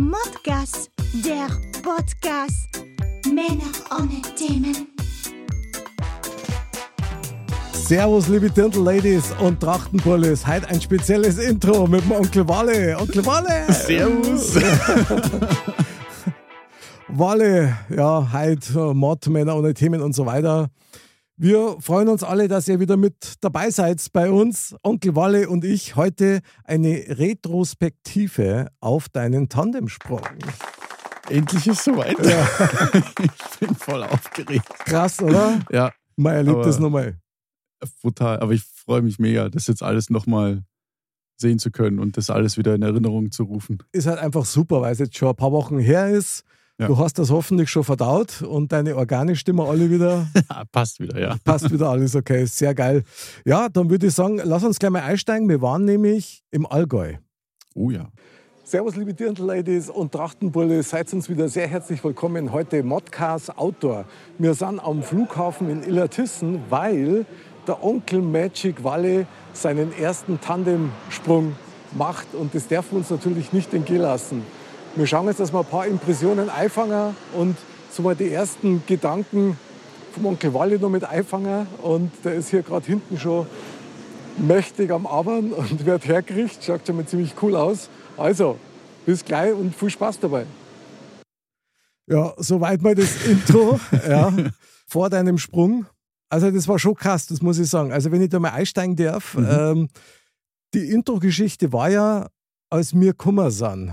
Modcast, der Podcast. Männer ohne Themen. Servus, liebe Dirndl-Ladies und Trachtenpullis. Heute ein spezielles Intro mit dem Onkel Walle. Onkel Walle! Servus! Walle, ja, heute Mod, Männer ohne Themen und so weiter. Wir freuen uns alle, dass ihr wieder mit dabei seid bei uns. Onkel Walle und ich heute eine Retrospektive auf deinen Tandemsprung. Endlich ist es soweit. Ja. ich bin voll aufgeregt. Krass, oder? Ja. Man erlebt das nochmal. Brutal. Aber ich freue mich mega, das jetzt alles nochmal sehen zu können und das alles wieder in Erinnerung zu rufen. Ist halt einfach super, weil es jetzt schon ein paar Wochen her ist. Ja. Du hast das hoffentlich schon verdaut und deine Organe stimmen alle wieder. passt wieder, ja. Passt wieder alles, okay. Sehr geil. Ja, dann würde ich sagen, lass uns gleich mal einsteigen. Wir waren nämlich im Allgäu. Oh ja. Servus, liebe Dirndl-Ladies und Trachtenbulle. Seid uns wieder sehr herzlich willkommen heute Modcast Outdoor. Wir sind am Flughafen in Illertissen, weil der Onkel Magic Walle seinen ersten Tandemsprung macht. Und das darf uns natürlich nicht entgehen lassen. Wir schauen jetzt, dass wir ein paar Impressionen einfangen und so mal die ersten Gedanken vom Onkel Walle noch mit einfangen. Und der ist hier gerade hinten schon mächtig am Arbeiten und wird hergerichtet. Schaut schon mal ziemlich cool aus. Also, bis gleich und viel Spaß dabei. Ja, soweit mal das Intro ja, vor deinem Sprung. Also, das war schon krass, das muss ich sagen. Also, wenn ich da mal einsteigen darf, mhm. ähm, die Intro-Geschichte war ja, als wir Kummer sind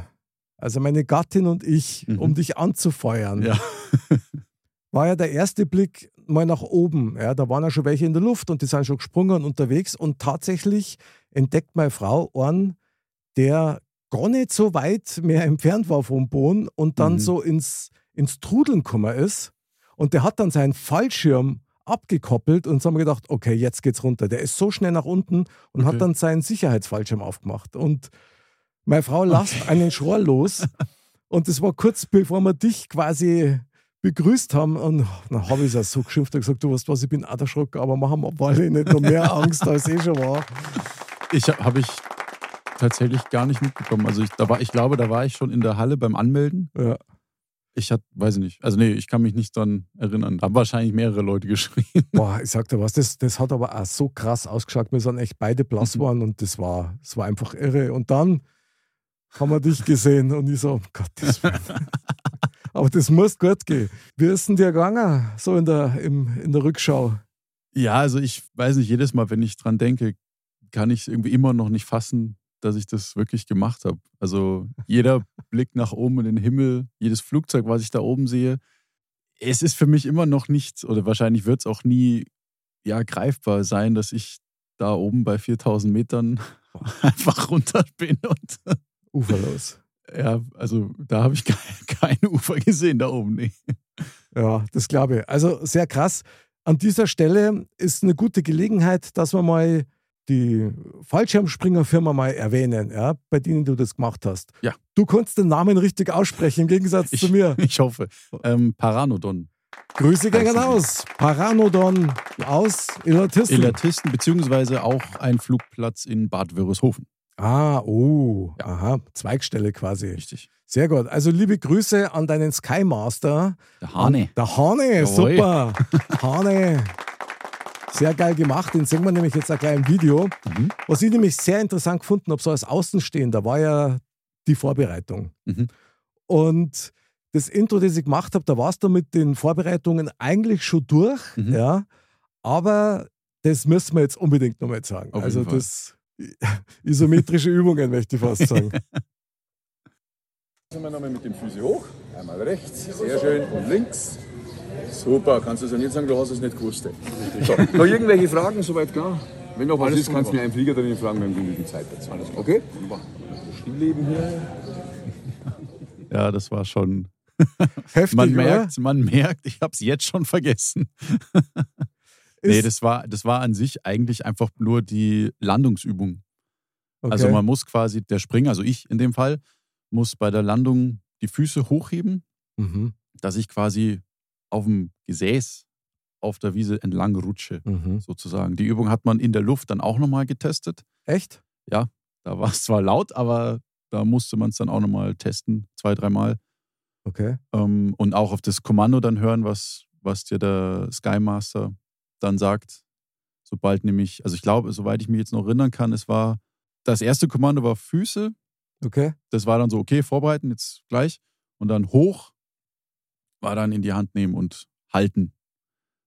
also meine Gattin und ich, mhm. um dich anzufeuern, ja. war ja der erste Blick mal nach oben. Ja, da waren ja schon welche in der Luft und die sind schon gesprungen und unterwegs. Und tatsächlich entdeckt meine Frau einen, der gar nicht so weit mehr entfernt war vom Boden und dann mhm. so ins, ins Trudeln gekommen ist. Und der hat dann seinen Fallschirm abgekoppelt und so haben wir gedacht, okay, jetzt geht's runter. Der ist so schnell nach unten und okay. hat dann seinen Sicherheitsfallschirm aufgemacht. Und meine Frau lasst einen Schor los. Und das war kurz bevor wir dich quasi begrüßt haben. Und dann habe ich es so geschimpft und gesagt: Du weißt was, ich bin auch erschrocken, aber machen wir alle nicht noch mehr Angst, als eh schon war. Ich habe ich tatsächlich gar nicht mitbekommen. Also ich, da war, ich glaube, da war ich schon in der Halle beim Anmelden. Ja. Ich hatte, weiß ich nicht. Also nee, ich kann mich nicht daran erinnern. Da haben wahrscheinlich mehrere Leute geschrien. Boah, ich sag dir was, das, das hat aber auch so krass ausgeschaut. Wir sind echt beide blass geworden und das war, das war einfach irre. Und dann haben wir dich gesehen und ich so, um Gottes Willen. Aber das muss gut gehen. Wie ist denn dir gegangen, so in der, im, in der Rückschau? Ja, also ich weiß nicht, jedes Mal, wenn ich dran denke, kann ich irgendwie immer noch nicht fassen, dass ich das wirklich gemacht habe. Also jeder Blick nach oben in den Himmel, jedes Flugzeug, was ich da oben sehe, es ist für mich immer noch nicht, oder wahrscheinlich wird es auch nie ja, greifbar sein, dass ich da oben bei 4000 Metern einfach runter bin und uferlos. Ja, also da habe ich kein, Ufer gesehen da oben. Nee. Ja, das glaube ich. Also sehr krass. An dieser Stelle ist eine gute Gelegenheit, dass wir mal die Fallschirmspringerfirma mal erwähnen, ja, bei denen du das gemacht hast. Ja. Du konntest den Namen richtig aussprechen, im Gegensatz ich, zu mir. Ich hoffe. Ähm, Paranodon. Grüße gehen aus. Paranodon aus Illertisten. Illertisten, beziehungsweise auch ein Flugplatz in Bad Wörishofen. Ah, oh, ja. aha, Zweigstelle quasi. Richtig. Sehr gut. Also liebe Grüße an deinen Skymaster. Der Hane. Der Hane, super. Hane. Sehr geil gemacht, den sehen wir nämlich jetzt auch gleich im Video. Mhm. Was ich nämlich sehr interessant gefunden habe, so als Außenstehender, war ja die Vorbereitung. Mhm. Und das Intro, das ich gemacht habe, da warst du mit den Vorbereitungen eigentlich schon durch, mhm. ja. Aber das müssen wir jetzt unbedingt nochmal sagen. Auf also das isometrische Übungen, möchte ich fast sagen. Sind wir nochmal mit dem Füße hoch, einmal rechts, sehr schön, und links. Super, kannst du es ja nicht sagen, du hast es nicht gewusst. So, noch irgendwelche Fragen, soweit klar? Wenn noch was Alles ist, kannst du mir einen Flieger drin fragen, wir haben genügend Zeit dazu. Alles klar. Okay? Wunderbar. Stillleben hier. Ja, das war schon. Heftig, Man oder? merkt, man merkt, ich habe es jetzt schon vergessen. Nee, das war, das war an sich eigentlich einfach nur die Landungsübung. Okay. Also man muss quasi, der Springer, also ich in dem Fall, muss bei der Landung die Füße hochheben, Mhm. dass ich quasi auf dem Gesäß auf der Wiese entlang rutsche, Mhm. sozusagen. Die Übung hat man in der Luft dann auch nochmal getestet. Echt? Da war es zwar laut, aber da musste man es dann auch nochmal testen, zwei, dreimal. Okay. Ähm, und auch auf das Kommando dann hören, was, was dir der Sky Master dann sagt. Sobald nämlich, also ich glaube, soweit ich mich jetzt noch erinnern kann, es war, das erste Kommando war Füße. Okay. Das war dann so, okay, vorbereiten, jetzt gleich. Und dann hoch war dann in die Hand nehmen und halten.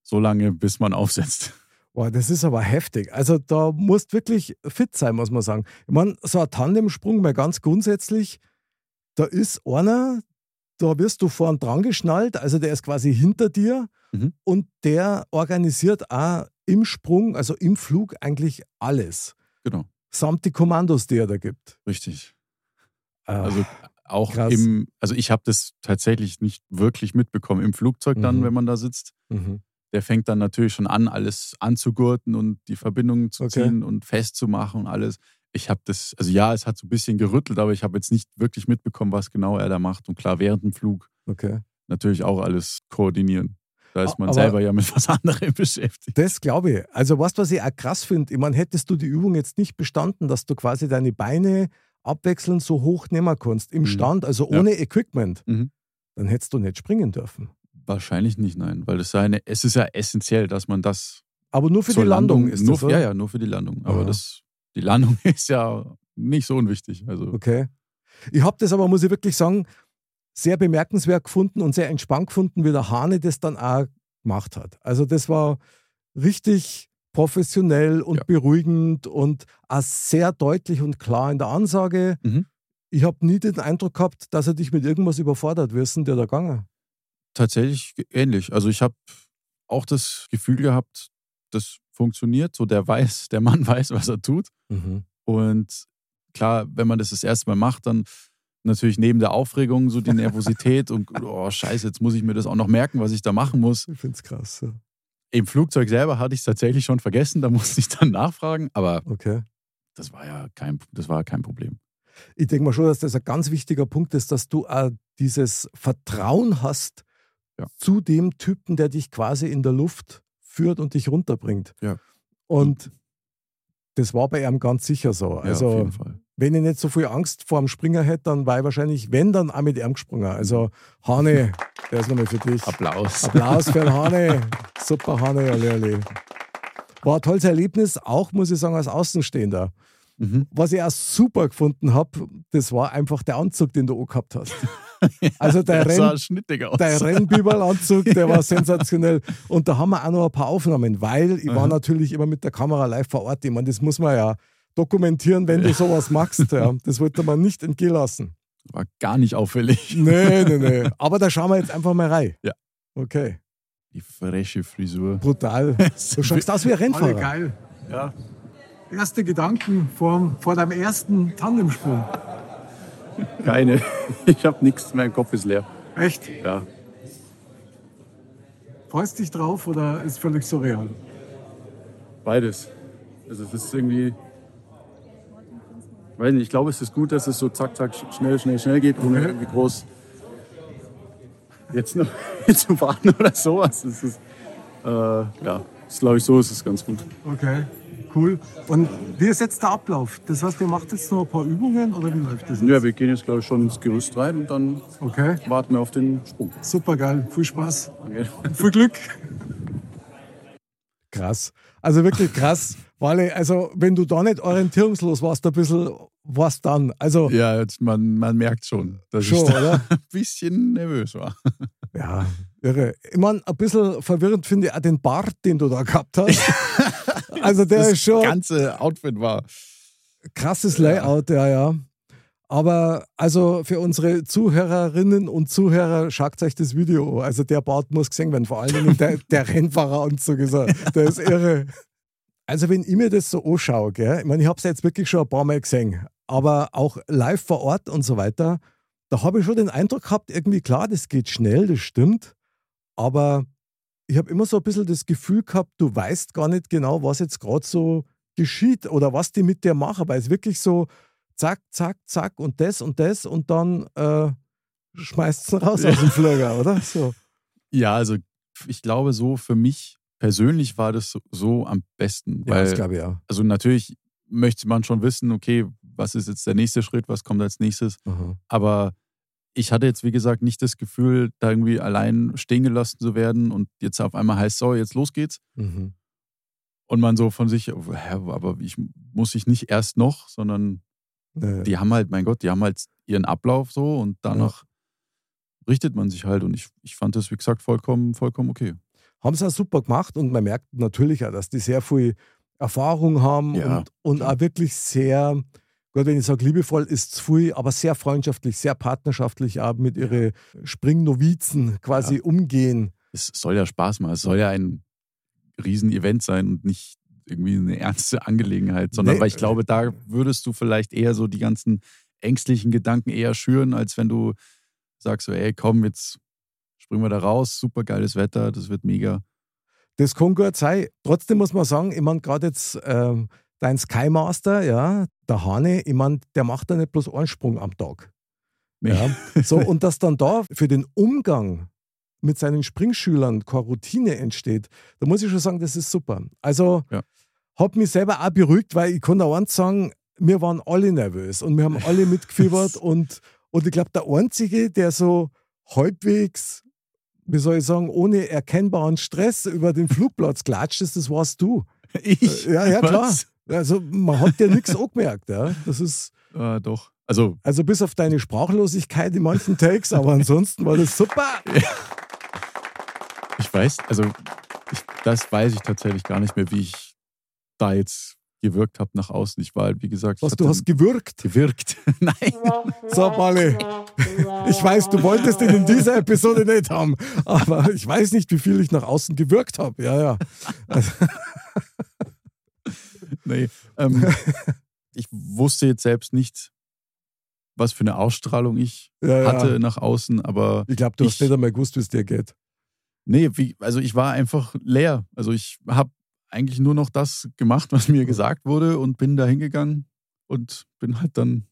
So lange, bis man aufsetzt. Boah, das ist aber heftig. Also da musst wirklich fit sein, muss man sagen. Ich meine, so ein Tandemsprung mal ganz grundsätzlich, da ist einer, da wirst du vorn dran geschnallt, also der ist quasi hinter dir Mhm. und der organisiert auch im Sprung, also im Flug eigentlich alles. Genau, Samt die Kommandos, die er da gibt. richtig. Äh, Also auch krass. im, also ich habe das tatsächlich nicht wirklich mitbekommen. Im Flugzeug dann, Mhm. wenn man da sitzt, mhm. der fängt dann natürlich schon an, alles anzugurten und die Verbindungen zu Okay. ziehen und festzumachen und alles. Ich habe das, also ja, es hat so ein bisschen gerüttelt, aber ich habe jetzt nicht wirklich mitbekommen, was genau er da macht. Und klar, während dem Flug Okay. natürlich auch alles koordinieren. Da ist man Aber- selber ja mit was anderem beschäftigt. Das glaube ich. Also, weißt du, was ich auch krass finde? Ich meine, hättest du die Übung jetzt nicht bestanden, dass du quasi deine Beine abwechselnd so hoch nehmen kannst, im Mhm. Stand, also Ja. ohne Equipment, Mhm. dann hättest du nicht springen dürfen. Wahrscheinlich nicht, nein, weil es, eine, es ist ja essentiell, dass man das Aber nur für die Landung, ist nur, das, oder? Ja, ja, nur für die Landung. Aber Aha. das, die Landung ist ja nicht so unwichtig. Also Okay. Ich habe das aber, muss ich wirklich sagen, sehr bemerkenswert gefunden und sehr entspannt gefunden, wie der Hane das dann auch gemacht hat. Also das war richtig professionell und Ja. beruhigend und auch sehr deutlich und klar in der Ansage. Mhm. Ich habe nie den Eindruck gehabt, dass er dich mit irgendwas überfordert wissen, der da gegangen. tatsächlich ähnlich. Also ich habe auch das Gefühl gehabt, das funktioniert. So der weiß, der Mann weiß, was er tut. Mhm. Und klar, wenn man das das erste Mal macht, dann natürlich neben der Aufregung so die Nervosität und oh Scheiße, jetzt muss ich mir das auch noch merken, was ich da machen muss. Ich finde es krass. Ja. Im Flugzeug selber hatte ich es tatsächlich schon vergessen, da musste ich dann nachfragen, aber Okay. das war ja kein, das war kein Problem. Ich denke mal schon, dass das ein ganz wichtiger Punkt ist, dass du auch dieses Vertrauen hast Ja. zu dem Typen, der dich quasi in der Luft führt und dich runterbringt. Ja. Und das war bei ihm ganz sicher so. Ja, auf Also, jeden Fall. Wenn ich nicht so viel Angst vor dem Springer hätte, dann war ich wahrscheinlich, wenn, dann auch mit ihm gesprungen. Also, Hane, der ist nochmal für dich. Applaus. Applaus für den Hane. Super, Hane, alle, alle. War ein tolles Erlebnis, auch muss ich sagen, als Außenstehender. Mhm. Was ich auch super gefunden habe, das war einfach der Anzug, den du angehabt hast. Also der, Der Renn, der Rennbiberl-Anzug, der war sensationell. Und da haben wir auch noch ein paar Aufnahmen, weil ich war Aha. natürlich immer mit der Kamera live vor Ort. Ich meine, das muss man ja dokumentieren, wenn du sowas machst. Ja. Das wollte man nicht entgehen lassen. War gar nicht auffällig. Nee, nee, nee. Aber da schauen wir jetzt einfach mal rein. Ja. Okay. Die freche Frisur. Brutal. Du schaust aus wie ein Rennfahrer. geil. Ja. Erste Gedanken vor, vor deinem ersten Tandemsprung. Keine. Ich habe nichts, mein Kopf ist leer. Echt? Ja. Freust dich drauf oder ist völlig surreal? Beides. Also es ist irgendwie. Weiß nicht, ich glaube, es ist gut, dass es so zack, zack, schnell, schnell, schnell geht, ohne irgendwie groß jetzt noch zu warten oder sowas. Es ist, äh, ja, das glaube ich, so ist es ganz gut. Okay, cool. Und wie ist jetzt der Ablauf? Das heißt, ihr macht jetzt noch ein paar Übungen oder wie läuft das jetzt? Ja, wir gehen jetzt, glaube ich, schon ins Gerüst rein und dann Okay, warten wir auf den Sprung. super geil. Viel Spaß. Danke. Viel Glück. Krass. Also wirklich krass. Weil, also, wenn du da nicht orientierungslos warst, ein bisschen, was dann? Also, Ja, jetzt, man, man merkt schon, dass Schon, ich da ein bisschen nervös war. ja, irre. Ich meine, ein bisschen verwirrend finde ich auch den Bart, den du da gehabt hast. also, der das ist schon ganze Outfit war. krasses Layout, ja, ja. Aber also für unsere Zuhörerinnen und Zuhörer, schaut euch das Video an. Also der Bart muss gesehen werden, vor allen Dingen der, der Rennfahreranzug ist er, der ist irre. Also wenn ich mir das so anschaue, gell, ich meine, ich habe es jetzt wirklich schon ein paar Mal gesehen, aber auch live vor Ort und so weiter, da habe ich schon den Eindruck gehabt, irgendwie klar, das geht schnell, das stimmt, aber ich habe immer so ein bisschen das Gefühl gehabt, du weißt gar nicht genau, was jetzt gerade so geschieht oder was die mit dir machen, weil es wirklich so zack, zack, zack und das und das und dann äh, schmeißt es raus aus dem Flieger, oder? So. Ja, also ich glaube, so für mich persönlich war das so, so am besten. Ja, weil, das glaube ich auch. also natürlich möchte man schon wissen, okay, was ist jetzt der nächste Schritt, was kommt als nächstes. Aha. Aber ich hatte jetzt, wie gesagt, nicht das Gefühl, da irgendwie allein stehen gelassen zu werden und jetzt auf einmal heißt, so, jetzt los geht's. Mhm. Und man so von sich, hä, aber ich muss ich nicht erst noch, sondern Ja, die haben halt, mein Gott, die haben halt ihren Ablauf so und danach richtet man sich halt. Und ich, ich fand das, wie gesagt, vollkommen, vollkommen okay. haben sie auch super gemacht und man merkt natürlich auch, dass die sehr viel Erfahrung haben Ja, und, und auch wirklich sehr, Gott, wenn ich sage liebevoll, ist zu viel, aber sehr freundschaftlich, sehr partnerschaftlich auch mit ihren Springnovizen quasi Ja. umgehen. Es soll ja Spaß machen. Es soll ja ein Riesen-Event sein und nicht irgendwie eine ernste Angelegenheit, sondern Nee. weil ich glaube, da würdest du vielleicht eher so die ganzen ängstlichen Gedanken eher schüren, als wenn du sagst so, ey, komm, jetzt springen wir da raus, super geiles Wetter, das wird mega. Das kann gut sein. Trotzdem muss man sagen, ich meine, gerade jetzt ähm, dein Sky Master, ja, der Hane, ich meine, der macht da nicht bloß einen Sprung am Tag. Nee. Ja. So, und dass dann da für den Umgang mit seinen Springschülern keine Routine entsteht, da muss ich schon sagen, das ist super. Also Ja. hat mich selber auch beruhigt, weil ich kann da eins sagen, wir waren alle nervös und wir haben alle mitgefiebert und, und ich glaube, der Einzige, der so halbwegs, wie soll ich sagen, ohne erkennbaren Stress über den Flugplatz klatscht ist, das warst du. Ich? Ja, ja, klar. Was? Also man hat dir nichts angemerkt. Ja. Das ist, Äh, doch. Also, also bis auf deine Sprachlosigkeit in manchen Takes, aber ansonsten war das super. ich weiß, also ich, das weiß ich tatsächlich gar nicht mehr, wie ich da jetzt gewirkt habe nach außen. Ich war, halt, wie gesagt, Was, du hast gewürgt. gewirkt. Nein. So, Pauli. Ich weiß, du wolltest ihn in dieser Episode nicht haben, aber ich weiß nicht, wie viel ich nach außen gewirkt habe. Ja, ja. Also, Nee. Ähm, ich wusste jetzt selbst nicht, was für eine Ausstrahlung ich ja, ja. hatte nach außen, aber Ich glaube, du hast Ich- nicht einmal gewusst, wie es dir geht. nee, wie, also ich war einfach leer. Also ich habe eigentlich nur noch das gemacht, was mir gesagt wurde und bin da hingegangen und bin halt dann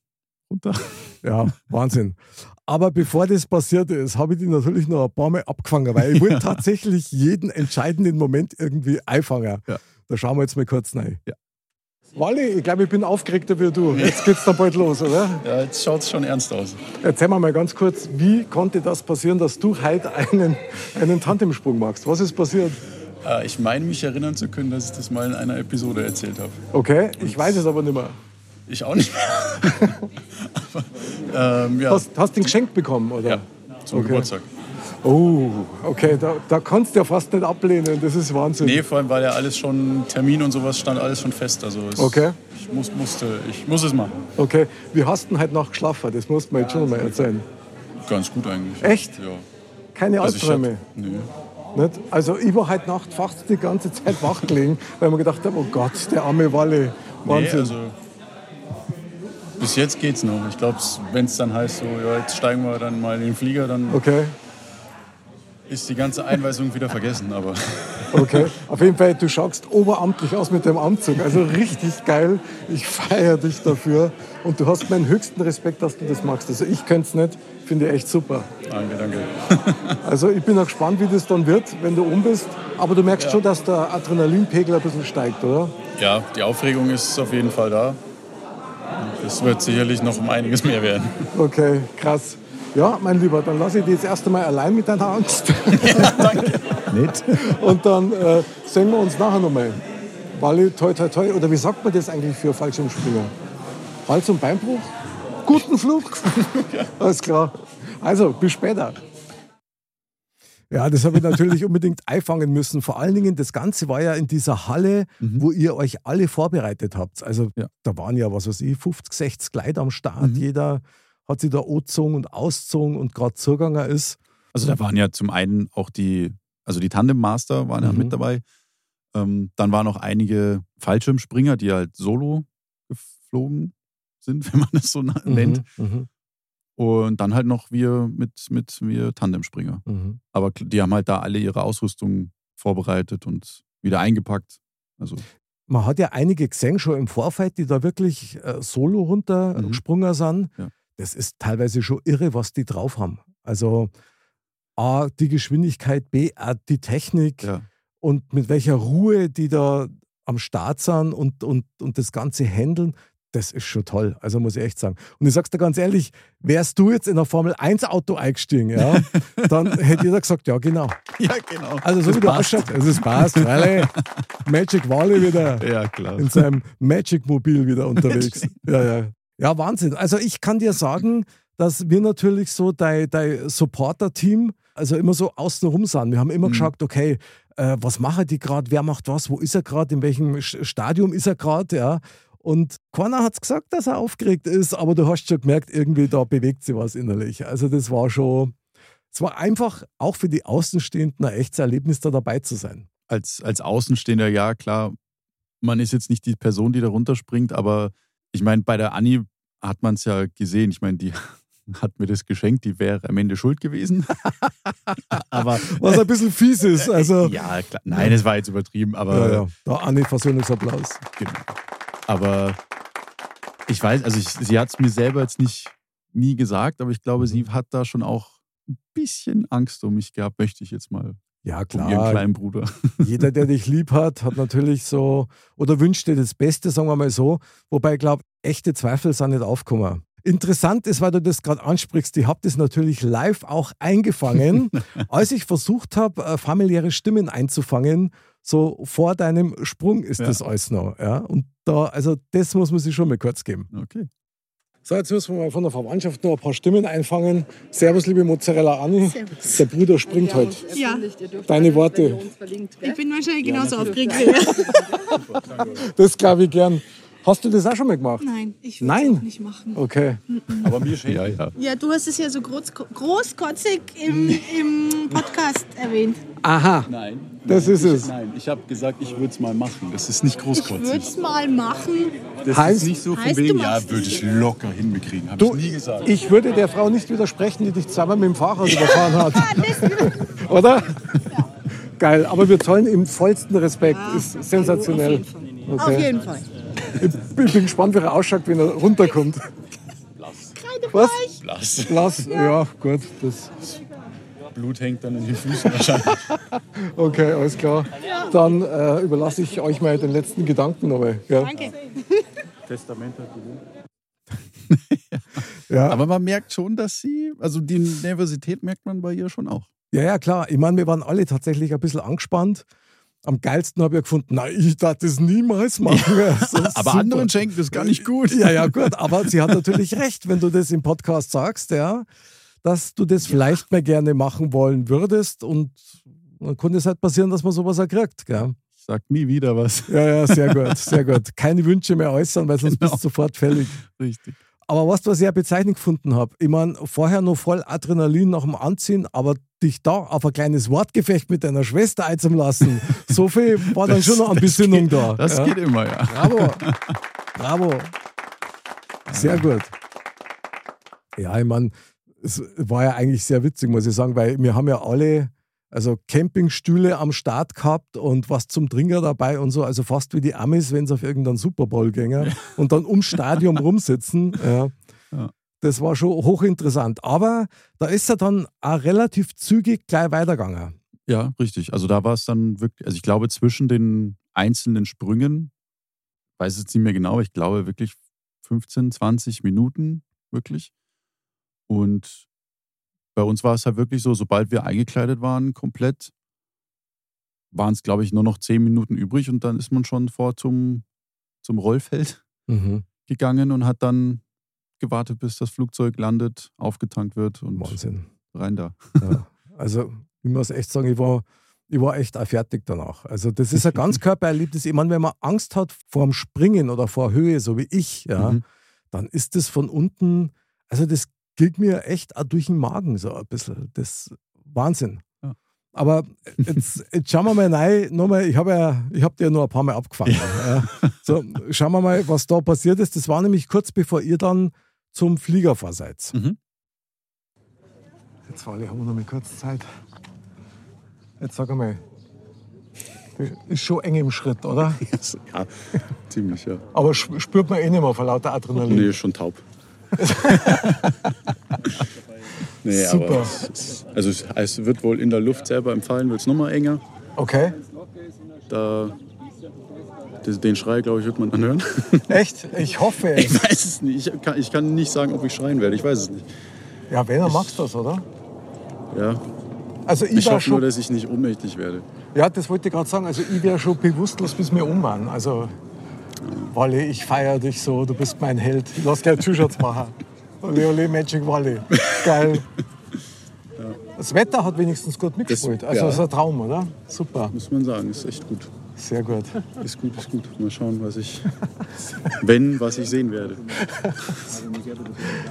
runter. Ja, Wahnsinn. Aber bevor das passiert ist, habe ich die natürlich noch ein paar Mal abgefangen, weil ich wollte tatsächlich jeden entscheidenden Moment irgendwie einfangen. Ja. Da schauen wir jetzt mal kurz rein. Ja. Wally, ich glaube, ich bin aufgeregter wie du. Jetzt geht's dann bald los, oder? Ja, jetzt schaut es schon ernst aus. Erzähl mal ganz kurz, wie konnte das passieren, dass du heute einen, einen Tandemsprung machst? Was ist passiert? Äh, ich meine mich erinnern zu können, dass ich das mal in einer Episode erzählt habe. Okay, ich weiß es aber nicht mehr. Ich auch nicht mehr. Aber, ähm, ja, Hast, hast du ihn geschenkt bekommen, oder? ja, zum Okay. Geburtstag. Oh, okay, da, da kannst du ja fast nicht ablehnen. Das ist Wahnsinn. Nee, vor allem, weil ja alles schon, Termin und sowas stand alles schon fest. Also es, Okay. ich, muss, musste, ich muss es machen. Okay, wie hast du denn heute Nacht geschlafen? Das musst du mir jetzt schon mal erzählen. Ganz gut eigentlich. Echt? Ja. Keine Also Albträume? nö. Nicht? Also ich war heute Nacht fast die ganze Zeit wach gelegen, weil mir gedacht habe, oh Gott, der arme Walle. Nee, Wahnsinn. also bis jetzt geht's noch. Ich glaube, wenn es dann heißt, so, ja, jetzt steigen wir dann mal in den Flieger, dann okay, ist die ganze Einweisung wieder vergessen. Aber okay. Auf jeden Fall, du schaust oberamtlich aus mit dem Anzug. Also richtig geil. Ich feiere dich dafür. Und du hast meinen höchsten Respekt, dass du das machst. Also ich könnte es nicht. Finde ich echt super. danke, danke. Also ich bin auch gespannt, wie das dann wird, wenn du um bist. Aber du merkst schon, dass der Adrenalinpegel ein bisschen steigt, oder? Ja, die Aufregung ist auf jeden Fall da. Es wird sicherlich noch um einiges mehr werden. Okay, krass. Ja, mein Lieber, dann lasse ich dich das erste Mal allein mit deiner Angst. Nicht? Und dann äh, sehen wir uns nachher nochmal. Wally, toi, toi, toi. Oder wie sagt man das eigentlich für Fallschirmspringer? Hals- und Beinbruch? Guten Flug. Alles klar. Also, bis später. Ja, das habe ich natürlich unbedingt einfangen müssen. Vor allen Dingen, das Ganze war ja in dieser Halle, wo ihr euch alle vorbereitet habt. Also Ja. da waren ja, was weiß ich, 50, 60 Leute am Start. Jeder hat sich da angezogen und ausgezogen und gerade zugegangen ist. Also da waren ja zum einen auch die, also die Tandem Master waren ja Mhm. mit dabei. Ähm, dann waren noch einige Fallschirmspringer, die halt solo geflogen sind, wenn man das so na- nennt. Mhm. Und dann halt noch wir mit, mit wir Tandemspringer. Mhm. Aber die haben halt da alle ihre Ausrüstung vorbereitet und wieder eingepackt. Also Man hat ja einige gesehen schon im Vorfeld, die da wirklich äh, solo runtergesprungen sind. Ja. Das ist teilweise schon irre, was die drauf haben. Also A, die Geschwindigkeit, B, A, die Technik ja, und mit welcher Ruhe die da am Start sind und, und, und das Ganze handeln. Das ist schon toll, also muss ich echt sagen. Und ich sag's dir ganz ehrlich, wärst du jetzt in ein Formel-1-Auto eingestiegen, ja, dann hätte jeder gesagt, ja genau. ja genau. Also so wie du ausschaust, es ist passt, weil Magic Wally wieder Ja, klar. in seinem Magic-Mobil wieder unterwegs. ja, ja. Ja, Wahnsinn. Also ich kann dir sagen, dass wir natürlich so dein, dein Supporter-Team, also immer so außenrum sind. Wir haben immer Mhm. geschaut, okay, äh, was machen die gerade, wer macht was, wo ist er gerade, in welchem Stadium ist er gerade, ja. Und keiner hat gesagt, dass er aufgeregt ist, aber du hast schon gemerkt, irgendwie da bewegt sich was innerlich. Also das war schon, es war einfach auch für die Außenstehenden ein echtes Erlebnis, da dabei zu sein. als, als Außenstehender, ja, klar, man ist jetzt nicht die Person, die da runterspringt, aber ich meine, bei der Anni hat man es ja gesehen. Ich meine, die hat mir das geschenkt, die wäre am Ende schuld gewesen. aber Was ein bisschen fies ist. Also, ja, klar. Nein, es war jetzt übertrieben, aber Ja, ja. Da Anni Versöhnungsapplaus. Genau. Aber ich weiß, also ich, sie hat es mir selber jetzt nicht nie gesagt, aber ich glaube, sie hat da schon auch ein bisschen Angst um mich gehabt, möchte ich jetzt mal. Ja, Um ihren klar. kleinen Bruder. Jeder, der dich lieb hat, hat natürlich so oder wünscht dir das Beste, sagen wir mal so. Wobei ich glaube, echte Zweifel sind nicht aufgekommen. Interessant ist, weil du das gerade ansprichst, ich habe das natürlich live auch eingefangen, als ich versucht habe, äh, familiäre Stimmen einzufangen. So vor deinem Sprung ist Ja. das alles noch. Ja? Und da, also das muss man sich schon mal kurz geben. Okay. So, jetzt müssen wir mal von der Verwandtschaft noch ein paar Stimmen einfangen. Servus, liebe Mozzarella Anni. Der Bruder springt heute. Ja, Deine Worte. ich bin wahrscheinlich genauso aufgeregt wie er. Das glaube ich gern. Hast du das auch schon mal gemacht? Nein, ich will Nein? es nicht machen. Okay. Aber mir schon. Ja, ja. Ja, du hast es ja so groß, großkotzig im, im Podcast erwähnt. Aha, Nein. das ist es. Nein, ich habe gesagt, ich würde es mal machen. Das ist nicht Ich würde großkotzig. es mal machen. Das Heißt- ist nicht so von wegen, ja, würde ich locker hinbekriegen. Habe ich nie gesagt. ich würde der Frau nicht widersprechen, die dich zweimal mit dem Fahrrad überfahren hat. Oder? Geil, aber wir zollen ihm vollsten Respekt. ist sensationell. Auf Okay. jeden Fall. Ich bin gespannt, wie er ausschaut, wenn er runterkommt. Was? Blass. Blass? Ja, gut. Das, Blut hängt dann in den Füßen wahrscheinlich. okay, alles klar. Dann äh, überlasse ich euch mal den letzten Gedanken nochmal. Ja. Danke. Testament hat Ja. Aber man merkt schon, dass sie, also die Nervosität merkt man bei ihr schon auch. Ja, ja, klar. Ich meine, wir waren alle tatsächlich ein bisschen angespannt. Am geilsten habe ich gefunden, nein, ich darf das niemals machen. Das ist Aber super. anderen schenken das gar nicht gut. Ja, ja, gut. Aber sie hat natürlich recht, wenn du das im Podcast sagst, ja, dass du das vielleicht mal gerne machen wollen würdest. Und dann konnte es halt passieren, dass man sowas auch kriegt. Gell? Ich sag nie wieder was. Ja, ja, sehr gut, sehr gut. Keine Wünsche mehr äußern, weil sonst Genau. bist du sofort fällig. Richtig. Aber was, was ich ja bezeichnend gefunden habe, ich meine, vorher noch voll Adrenalin nach dem Anziehen, aber dich da auf ein kleines Wortgefecht mit deiner Schwester einzulassen, so viel war dann Das- schon noch ein das bisschen geht- da. Das ja? geht immer, ja. Bravo. Bravo. Sehr gut. Ja, ich meine, es war ja eigentlich sehr witzig, muss ich sagen, weil wir haben ja alle also Campingstühle am Start gehabt und was zum Trinker dabei und so, also fast wie die Amis, wenn sie auf irgendeinen Super Bowl gingen und dann ums Stadion rumsitzen. Ja. Ja. Das war schon hochinteressant. Aber da ist er dann auch relativ zügig gleich weitergegangen. Ja, richtig. Also da war es dann wirklich, also ich glaube zwischen den einzelnen Sprüngen, weiß jetzt nicht mehr genau, ich glaube wirklich 15, 20 Minuten wirklich. Und bei uns war es halt wirklich so, sobald wir eingekleidet waren, komplett, waren es, glaube ich, nur noch 10 Minuten übrig und dann ist man schon vor zum, zum Rollfeld Mhm. gegangen und hat dann gewartet, bis das Flugzeug landet, aufgetankt wird und Wahnsinn. rein da. Ja. Also, ich muss echt sagen, ich war, ich war echt auch fertig danach. Also, das ist ein ganz Körpererlebnis. Ich meine, wenn man Angst hat vor dem Springen oder vor Höhe, so wie ich, ja, Mhm. dann ist das von unten, also das gilt mir echt auch durch den Magen so ein bisschen. Das Wahnsinn. Ja. Aber jetzt, jetzt schauen wir mal rein. Nochmal, ich habe ja, ich hab dir ja nur ein paar Mal abgefangen. Ja. So, schauen wir mal, was da passiert ist. Das war nämlich kurz bevor ihr dann zum Flieger fahr seid. Mhm. Jetzt Wally, haben wir noch mal kurz Zeit. Jetzt sag einmal, ist schon eng im Schritt, oder? ja, ziemlich, ja. Aber sp- spürt man eh nicht mehr vor lauter Adrenalin. Nee, schon taub. nee, Super. aber es, ist- also es, wird wohl in der Luft selber im Fallen wird es nochmal enger. Okay. Da, den Schrei, glaube ich, wird man dann hören. Echt? Ich hoffe Ich weiß es nicht. Ich kann, ich kann nicht sagen, ob ich schreien werde. Ich weiß es nicht. Ja, wenn, dann machst du das, oder? Ja, Also ich, ich hoffe nur, dass ich nicht ohnmächtig werde. ja, das wollte ich gerade sagen. Also ich wäre schon bewusstlos, bis wir um waren. Also, Wally, ich feiere dich so, du bist mein Held. Ich lass gleich T-Shirts machen. Ole, ole, Magic Wally. Geil. Das Wetter hat wenigstens gut mitgespielt. Also ja. das ist ein Traum, oder? Super, Muss man sagen. Ist echt gut. Sehr gut. Ist gut, ist gut. Mal schauen, was ich, wenn, was ich sehen werde.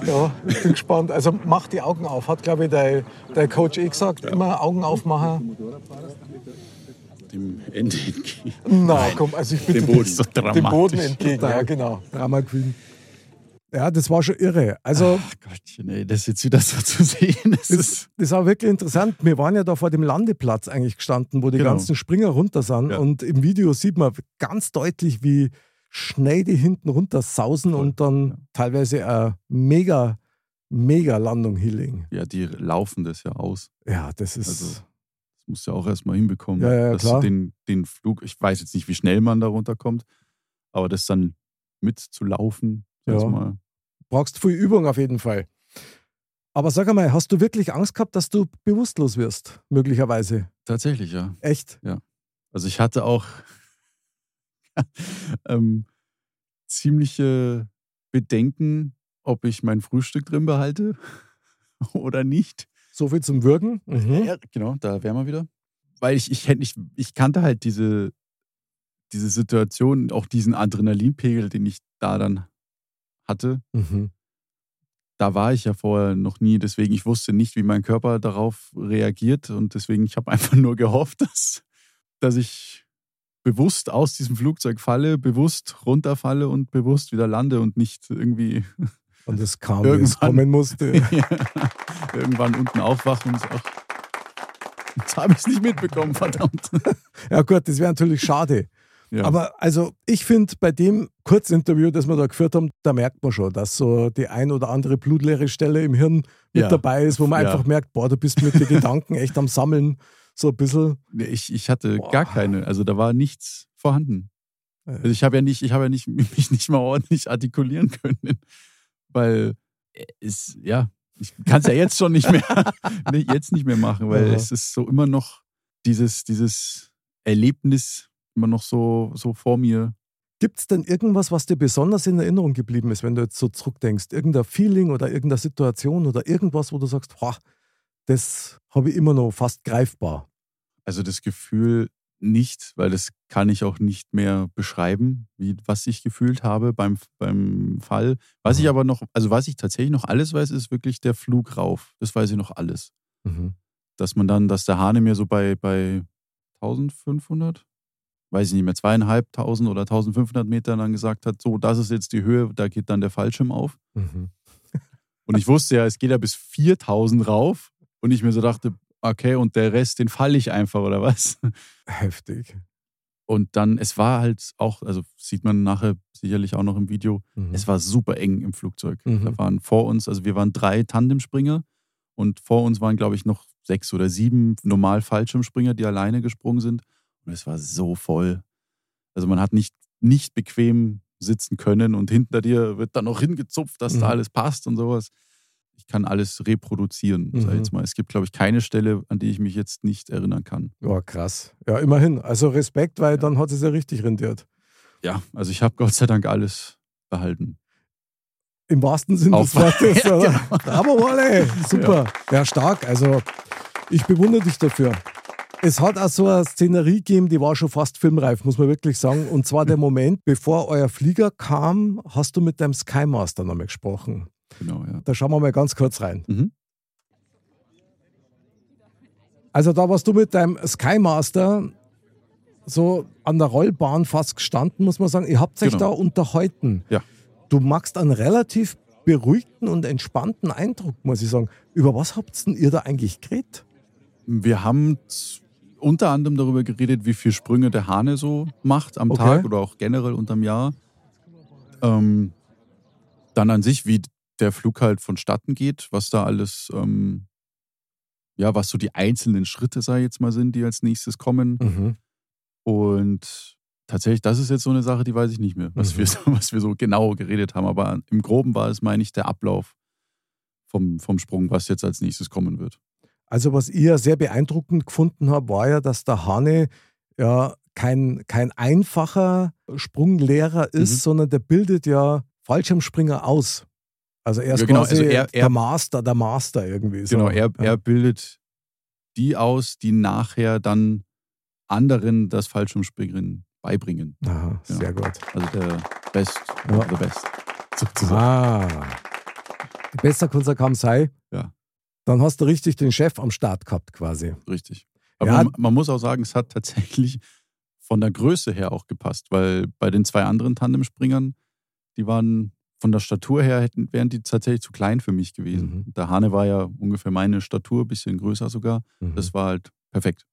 Ja, ich bin gespannt. Also mach die Augen auf, hat glaube ich der, der Coach eh gesagt. Immer Augen aufmachen. Dem Ende entgegen. Na komm, also ich bitte Dem Boden. So dem. Boden entgegen. Ja, genau. Drama Queen. Ja, das war schon irre. Also, Ach Gottchen, ey, das jetzt wieder so zu sehen, das das, ist. das war wirklich interessant. Wir waren ja da vor dem Landeplatz eigentlich gestanden, wo die Genau. ganzen Springer runter sind. Ja. Und im Video sieht man ganz deutlich, wie schnell die hinten runter sausen und dann teilweise eine mega, mega Landung hinlegen. Ja, die laufen das ja aus. Ja, das ist. Also, Das musst du ja auch erstmal hinbekommen. Ja, ja, dass klar. Du den, den Flug, ich weiß jetzt nicht, wie schnell man da runterkommt, aber das dann mitzulaufen, Ja. brauchst viel Übung auf jeden Fall. Aber sag einmal, hast du wirklich Angst gehabt, dass du bewusstlos wirst? Möglicherweise. Tatsächlich, ja. Echt? Also ich hatte auch ähm, ziemliche Bedenken, ob ich mein Frühstück drin behalte oder nicht. So viel zum Würgen? Mhm. Ja, genau, da wären wir wieder. Weil ich, ich, ich, ich kannte halt diese, diese Situation, auch diesen Adrenalinpegel, den ich da dann hatte. Mhm. Da war ich ja vorher noch nie, deswegen ich wusste nicht, wie mein Körper darauf reagiert und deswegen ich habe einfach nur gehofft, dass, dass ich bewusst aus diesem Flugzeug falle, bewusst runterfalle und bewusst wieder lande und nicht irgendwie Und es kam, wie es Irgendwann. kommen musste. irgendwann unten aufwache und ach, jetzt habe ich es nicht mitbekommen, verdammt. Ja gut, das wäre natürlich schade. Ja. Aber also ich finde, bei dem Kurzinterview, das wir da geführt haben, da merkt man schon, dass so die ein oder andere blutleere Stelle im Hirn mit Ja. dabei ist, wo man Ja. einfach merkt, boah, du bist mit den Gedanken echt am Sammeln, so ein bisschen. Ich, ich hatte Boah. gar keine, also da war nichts vorhanden. Also ich habe ja nicht, ich habe ja nicht, mich nicht mal ordentlich artikulieren können, weil es, ja, ich kann es ja jetzt schon nicht mehr, jetzt nicht mehr machen, weil es ist so immer noch dieses, dieses Erlebnis immer noch so, so vor mir. Gibt es denn irgendwas, was dir besonders in Erinnerung geblieben ist, wenn du jetzt so zurückdenkst? Irgendein Feeling oder irgendeine Situation oder irgendwas, wo du sagst, boah, das habe ich immer noch fast greifbar. Also das Gefühl nicht, weil das kann ich auch nicht mehr beschreiben, wie, was ich gefühlt habe beim, beim Fall. Was ich aber noch, also was ich tatsächlich noch alles weiß, ist wirklich der Flug rauf. Das weiß ich noch alles. Mhm. Dass man dann, dass der Hane mir so bei, bei 1500, weiß ich nicht mehr, zweieinhalbtausend oder 1500 Metern dann gesagt hat, so, das ist jetzt die Höhe, da geht dann der Fallschirm auf. Mhm. Und ich wusste ja, es geht ja bis 4000 rauf. Und ich mir so dachte, okay, und der Rest, den falle ich einfach, oder was? Heftig. Und dann, es war halt auch, also sieht man nachher sicherlich auch noch im Video, Mhm. es war super eng im Flugzeug. Mhm. Da waren vor uns, also wir waren drei Tandemspringer und vor uns waren, glaube ich, noch sechs oder sieben normal Fallschirmspringer, die alleine gesprungen sind. Es war so voll. Also man hat nicht, nicht bequem sitzen können und hinter dir wird dann noch hingezupft, dass da Mhm. alles passt und sowas. Ich kann alles reproduzieren, sag ich Mhm. jetzt mal. Es gibt, glaube ich, keine Stelle, an die ich mich jetzt nicht erinnern kann. Ja, krass. Ja, immerhin. Also Respekt, weil dann hat es ja richtig rendiert. Ja, also ich habe Gott sei Dank alles behalten. Im wahrsten Sinne des Wortes. Ja, genau. Bravo, Wolle. Super. Ja. stark. Also, ich bewundere dich dafür. Es hat auch so eine Szenerie gegeben, die war schon fast filmreif, muss man wirklich sagen. Und zwar der Moment, bevor euer Flieger kam, hast du mit deinem Skymaster nochmal gesprochen. Genau, ja. Da schauen wir mal ganz kurz rein. Mhm. Also da warst du mit deinem Skymaster so an der Rollbahn fast gestanden, muss man sagen. Ihr habt euch Genau. da unterhalten. Ja. Du machst einen relativ beruhigten und entspannten Eindruck, muss ich sagen. Über was habt denn ihr da eigentlich geredet? Wir haben unter anderem darüber geredet, wie viele Sprünge der Hane so macht am Okay. Tag oder auch generell unterm Jahr. Ähm, dann an sich, wie der Flug halt vonstatten geht, was da alles, ähm, ja, was so die einzelnen Schritte, sei jetzt mal sind, die als nächstes kommen. Mhm. Und tatsächlich, das ist jetzt so eine Sache, die weiß ich nicht mehr, was, Mhm. wir, so- was wir so genau geredet haben. Aber im Groben war es, meine ich, der Ablauf vom, vom Sprung, was jetzt als nächstes kommen wird. Also was ich ja sehr beeindruckend gefunden habe, war ja, dass der Hane ja kein, kein einfacher Sprunglehrer ist, Mhm. sondern der bildet ja Fallschirmspringer aus. Also er ist Ja, genau, quasi also er- er- der Master, der Master irgendwie. So. Genau, er, ja. er bildet die aus, die nachher dann anderen das Fallschirmspringen beibringen. Aha, Ja. sehr gut. Also der Best Ja. the Best. Sozusagen. Ah. Besser kann es kaum sein. Dann hast du richtig den Chef am Start gehabt quasi. Richtig. Aber Ja. man, man muss auch sagen, es hat tatsächlich von der Größe her auch gepasst, weil bei den zwei anderen Tandemspringern, die waren von der Statur her, hätten, wären die tatsächlich zu klein für mich gewesen. Mhm. Der Hane war ja ungefähr meine Statur, bisschen größer sogar. Mhm. Das war halt perfekt.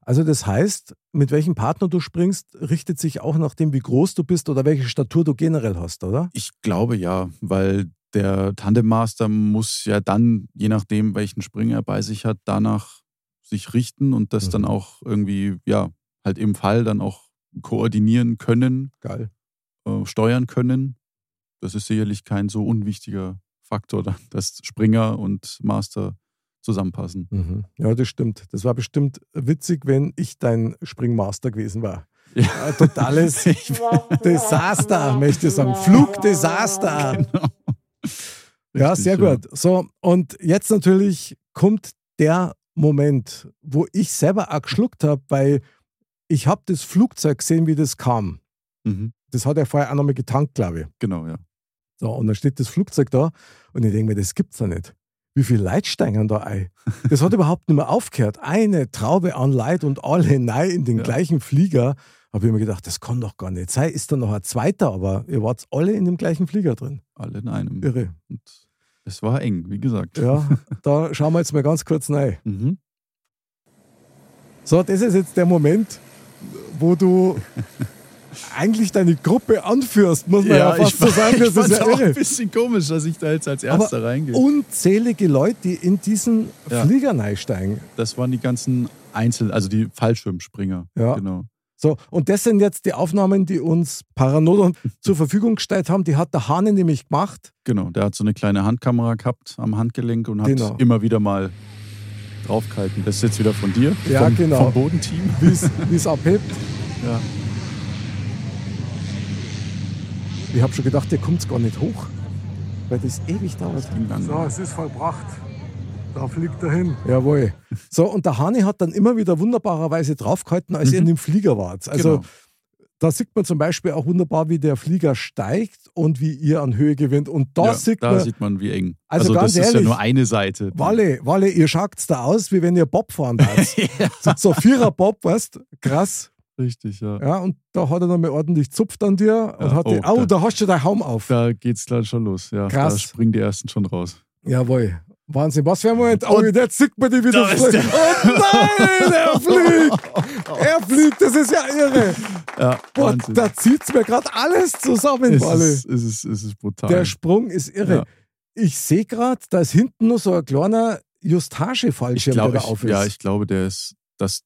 Also das heißt, mit welchem Partner du springst, richtet sich auch nach dem, wie groß du bist oder welche Statur du generell hast, oder? Ich glaube ja, weil der Tandemmaster muss ja dann, je nachdem, welchen Springer er bei sich hat, danach sich richten und das Mhm. dann auch irgendwie, ja, halt im Fall dann auch koordinieren können, Geil. äh, steuern können. Das ist sicherlich kein so unwichtiger Faktor, dann, dass Springer und Master zusammenpassen. Mhm. Ja, das stimmt. Das war bestimmt witzig, wenn ich dein Springmaster gewesen war. Ja. Totales Desaster, möchte ich sagen. Flugdesaster. Genau. Ja, sehr ja. gut. So, und jetzt natürlich kommt der Moment, wo ich selber auch geschluckt habe, weil ich habe das Flugzeug gesehen, wie das kam. Mhm. Das hat er vorher auch nochmal getankt, glaube ich. Genau, ja. So, und dann steht das Flugzeug da und ich denke mir, das gibt's ja nicht. Wie viele Leute steigen da ein? Das hat überhaupt nicht mehr aufgehört. Eine Traube an Leid und alle hinein in den Ja. gleichen Flieger. Habe ich mir gedacht, das kann doch gar nicht sein. Ist da noch ein zweiter, aber ihr wart alle in dem gleichen Flieger drin. Alle in einem. Irre. Und es war eng, wie gesagt. Ja, da schauen wir jetzt mal ganz kurz rein. Mhm. So, das ist jetzt der Moment, wo du eigentlich deine Gruppe anführst, muss man ja, fast so sagen. Das ist fand's ja auch irre. ein bisschen komisch, dass ich da jetzt als Erster reingehe. Unzählige Leute, die in diesen Ja. Flieger einsteigen. Das waren die ganzen Einzel-, also die Fallschirmspringer. Ja. Genau. So, und das sind jetzt die Aufnahmen, die uns Paranodon zur Verfügung gestellt haben. Die hat der Hane nämlich gemacht. Genau. Der hat so eine kleine Handkamera gehabt am Handgelenk und hat Genau. immer wieder mal draufgehalten. Das ist jetzt wieder von dir, Ja, vom, genau. vom Bodenteam. wie es abhebt. Ja. Ich habe schon gedacht, der kommt gar nicht hoch, weil das ewig dauert. Ging lang. So, es ist vollbracht. Da fliegt er hin. Jawohl. So, und der Hani hat dann immer wieder wunderbarerweise draufgehalten, als ihr in dem Flieger wart. Also Genau. da sieht man zum Beispiel auch wunderbar, wie der Flieger steigt und wie ihr an Höhe gewinnt. Und da ja, sieht da man, sieht man, wie eng. Also Also, ganz das ist ja ehrlich, nur eine Seite. Walle, Walle, ihr schaut da aus, wie wenn ihr Bob fahren würdet. so, so Vierer-Bob, weißt krass. Richtig, ja. Ja, und da hat er nochmal ordentlich zupft an dir und Ja, hat die, oh, oh, da- da hast du deinen Haum auf. Da geht's dann schon los. Ja, Krass. Da springen die ersten schon raus. Jawohl. Wahnsinn, was für ein Moment. Oh, Und jetzt sieht man die wieder der- Oh nein, er fliegt. Er fliegt, das ist ja irre. Ja, Boah, Wahnsinn. da zieht's mir gerade alles zusammen, es, ist, es, ist, es ist brutal. Der Sprung ist irre. Ja. Ich sehe gerade, da ist hinten nur so ein kleiner Justagefallschirm, der da auf ist. ja, ich glaube, der ist das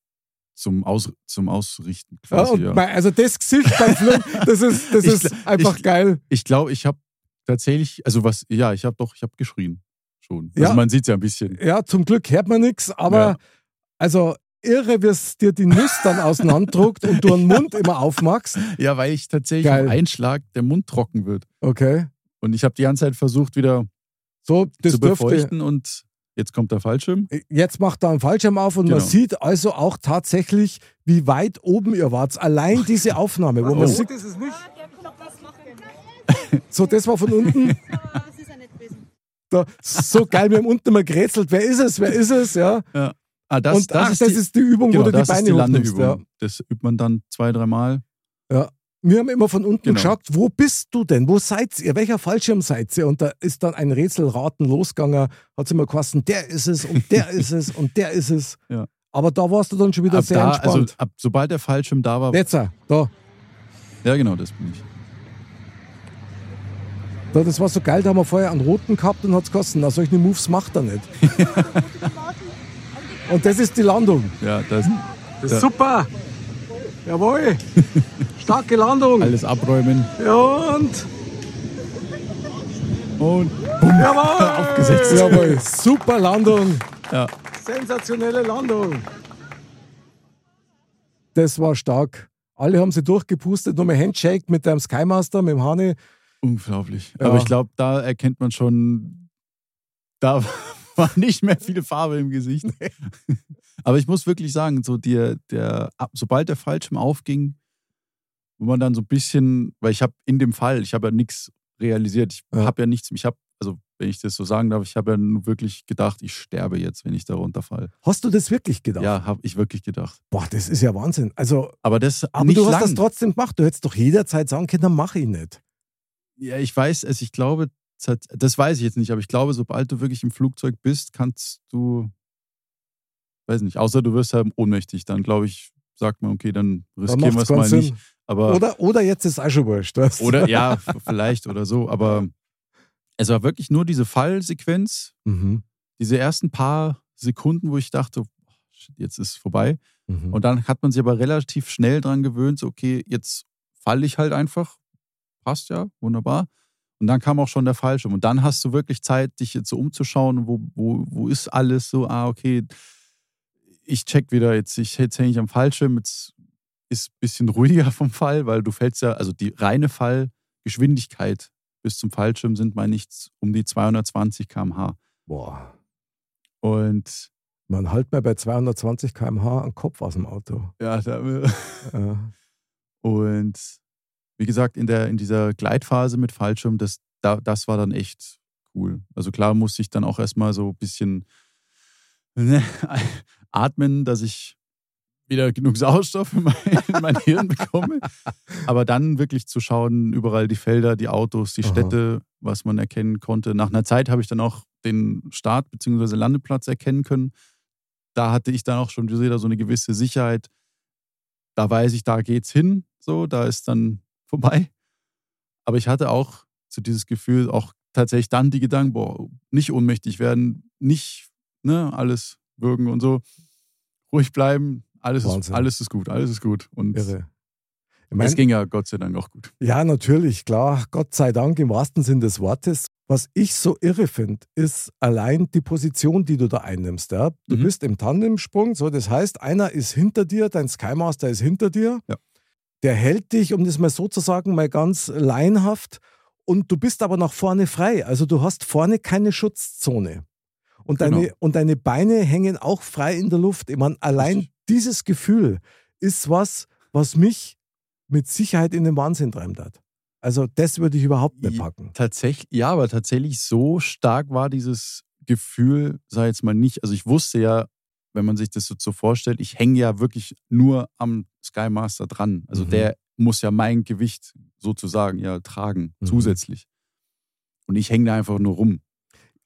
zum, Aus, zum Ausrichten Ja, quasi. Ja, mein, also das Gesicht beim Flug, das ist, das Ich ist einfach ich- geil. Ich glaube, ich habe tatsächlich, also was, ja, ich habe doch, ich habe geschrien schon. Ja. Also man sieht ja ein bisschen. Ja, zum Glück hört man nichts, aber Ja. also irre, wie es dir die Nuss dann auseinanderdruckt und du den Mund immer aufmachst. Ja, weil ich tatsächlich Geil. im Einschlag der Mund trocken wird. Okay. Und ich habe die ganze Zeit versucht, wieder So, das zu dürfte. befeuchten und jetzt kommt der Fallschirm. Jetzt macht er einen Fallschirm auf und man Genau. sieht also auch tatsächlich, wie weit oben ihr wart. Allein diese Aufnahme, wo man Oh. sieht, ist es nicht. so das war von unten. Das ist ja nicht gewesen. Da, so geil, wir haben unten mal gerätselt, wer ist es, wer ist es, ja. Ja. Ah, das, und das, ach, ist, das die, ist die Übung, genau, wo du die das Beine hochnimmst. Ja. Das übt man dann zwei, dreimal. Wir haben immer von unten Genau. geschaut, wo bist du denn? Wo seid ihr? Welcher Fallschirm seid ihr? Und da ist dann ein Rätselraten losgegangen, hat es immer geheißen, der ist es und der ist es und der ist es. Ja. Aber da warst du dann schon wieder Ab sehr da, entspannt. also ab, sobald der Fallschirm da war, Jetzt, da, da, ja genau, das bin ich. Das war so geil, da haben wir vorher einen roten gehabt und hat es gekostet. Na, solche Moves macht er nicht. und das ist die Landung. Ja, das Das Ja. ist super. Jawohl. Starke Landung. alles abräumen Ja, und und jawohl. Aufgesetzt. Jawohl. Super Landung. ja. Sensationelle Landung. Das war stark. Alle haben sie durchgepustet, nochmal Handshake mit dem Skymaster, mit dem Hani. Unglaublich. Ja. Aber ich glaube, da erkennt man schon, da war nicht mehr viele Farbe im Gesicht. Aber ich muss wirklich sagen, so der, der, sobald der Fallschirm aufging, wo man dann so ein bisschen, weil ich habe in dem Fall, ich habe ja nichts realisiert, ich Ja. habe ja nichts, ich habe, also wenn ich das so sagen darf, ich habe ja nur wirklich gedacht, ich sterbe jetzt, wenn ich da runterfalle. Hast du das wirklich gedacht? Ja, habe ich wirklich gedacht. Boah, das ist ja Wahnsinn. Also, Aber das aber du hast lang. das trotzdem gemacht. Du hättest doch jederzeit sagen können, dann mach ich nicht. Ja, ich weiß es, ich glaube, das weiß ich jetzt nicht, aber ich glaube, sobald du wirklich im Flugzeug bist, kannst du, weiß nicht, außer du wirst halt ohnmächtig, dann glaube ich, sagt man, okay, dann riskieren wir es mal keinen nicht. Sinn. Aber, oder, Oder, oder jetzt ist schon wurscht. du? ja, vielleicht oder so, aber es war wirklich nur diese Fallsequenz, Mhm. diese ersten paar Sekunden, wo ich dachte, oh, jetzt ist es vorbei. Mhm. Und dann hat man sich aber relativ schnell dran gewöhnt, so, okay, jetzt falle ich halt einfach. Passt ja, wunderbar. Und dann kam auch schon der Fallschirm. Und dann hast du wirklich Zeit, dich jetzt so umzuschauen, wo, wo, wo ist alles so, ah, okay, ich check wieder jetzt, ich jetzt hänge ich am Fallschirm, jetzt ist ein bisschen ruhiger vom Fall, weil du fällst ja, also die reine Fallgeschwindigkeit bis zum Fallschirm sind, meine ich, um die 220 km/h. Boah. Und Man halt mal bei 220 km/h einen Kopf aus dem Auto. ja, da, Äh, Und wie gesagt, in, der, in dieser Gleitphase mit Fallschirm, das, da, das war dann echt cool. Also klar musste ich dann auch erstmal so ein bisschen ne, atmen, dass ich wieder genug Sauerstoff in mein, in mein Hirn bekomme. Aber dann wirklich zu schauen, überall die Felder, die Autos, die Aha. Städte, was man erkennen konnte. Nach einer Zeit habe ich dann auch den Start bzw. Landeplatz erkennen können. Da hatte ich dann auch schon wieder so eine gewisse Sicherheit. Da weiß ich, da geht's hin, so, da ist dann vorbei. Aber ich hatte auch so dieses Gefühl, auch tatsächlich dann die Gedanken, boah, nicht ohnmächtig werden, nicht ne, alles würgen und so. Ruhig bleiben, alles ist, alles ist gut, alles ist gut. Und irre. Ich es mein, ging ja Gott sei Dank auch gut. Ja, natürlich, klar. Gott sei Dank im wahrsten Sinn des Wortes. Was ich so irre finde, ist allein die Position, die du da einnimmst. Ja? Du Mhm. bist im Tandemsprung, so das heißt, einer ist hinter dir, dein Skymaster ist hinter dir. Ja. Der hält dich, um das mal so zu sagen, mal ganz laienhaft. Und du bist aber nach vorne frei. Also du hast vorne keine Schutzzone. Und deine, Genau. und deine Beine hängen auch frei in der Luft. Ich meine, allein dieses Gefühl ist was, was mich mit Sicherheit in den Wahnsinn treibt hat. Also das würde ich überhaupt nicht packen. Tatsächlich, ja, aber tatsächlich so stark war dieses Gefühl, sei jetzt mal nicht. Also ich wusste ja, wenn man sich das so, so vorstellt, ich hänge ja wirklich nur am Skymaster dran. Also Mhm. der muss ja mein Gewicht sozusagen ja tragen, Mhm. zusätzlich. Und ich hänge da einfach nur rum.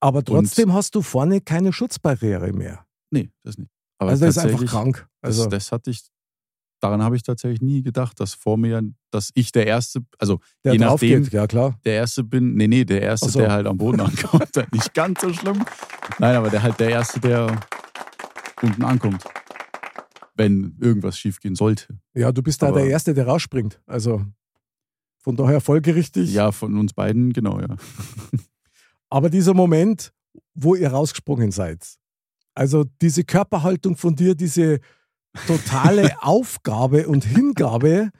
Aber trotzdem hast du vorne keine Schutzbarriere mehr. Nee, das nicht. Aber also das ist einfach krank. Also das, das hatte ich, daran habe ich tatsächlich nie gedacht, dass vor mir, dass ich der Erste, also der je nachdem, geht, ja klar. der Erste bin, nee, nee, der Erste, so. der halt am Boden ankommt. Nicht ganz so schlimm. Nein, aber der halt der Erste, der unten ankommt. Wenn irgendwas schiefgehen sollte. Ja, du bist da Aber- der Erste, der rausspringt. Also von daher folgerichtig. Ja, von uns beiden, genau, ja. Aber dieser Moment, wo ihr rausgesprungen seid, also diese Körperhaltung von dir, diese totale Aufgabe und Hingabe,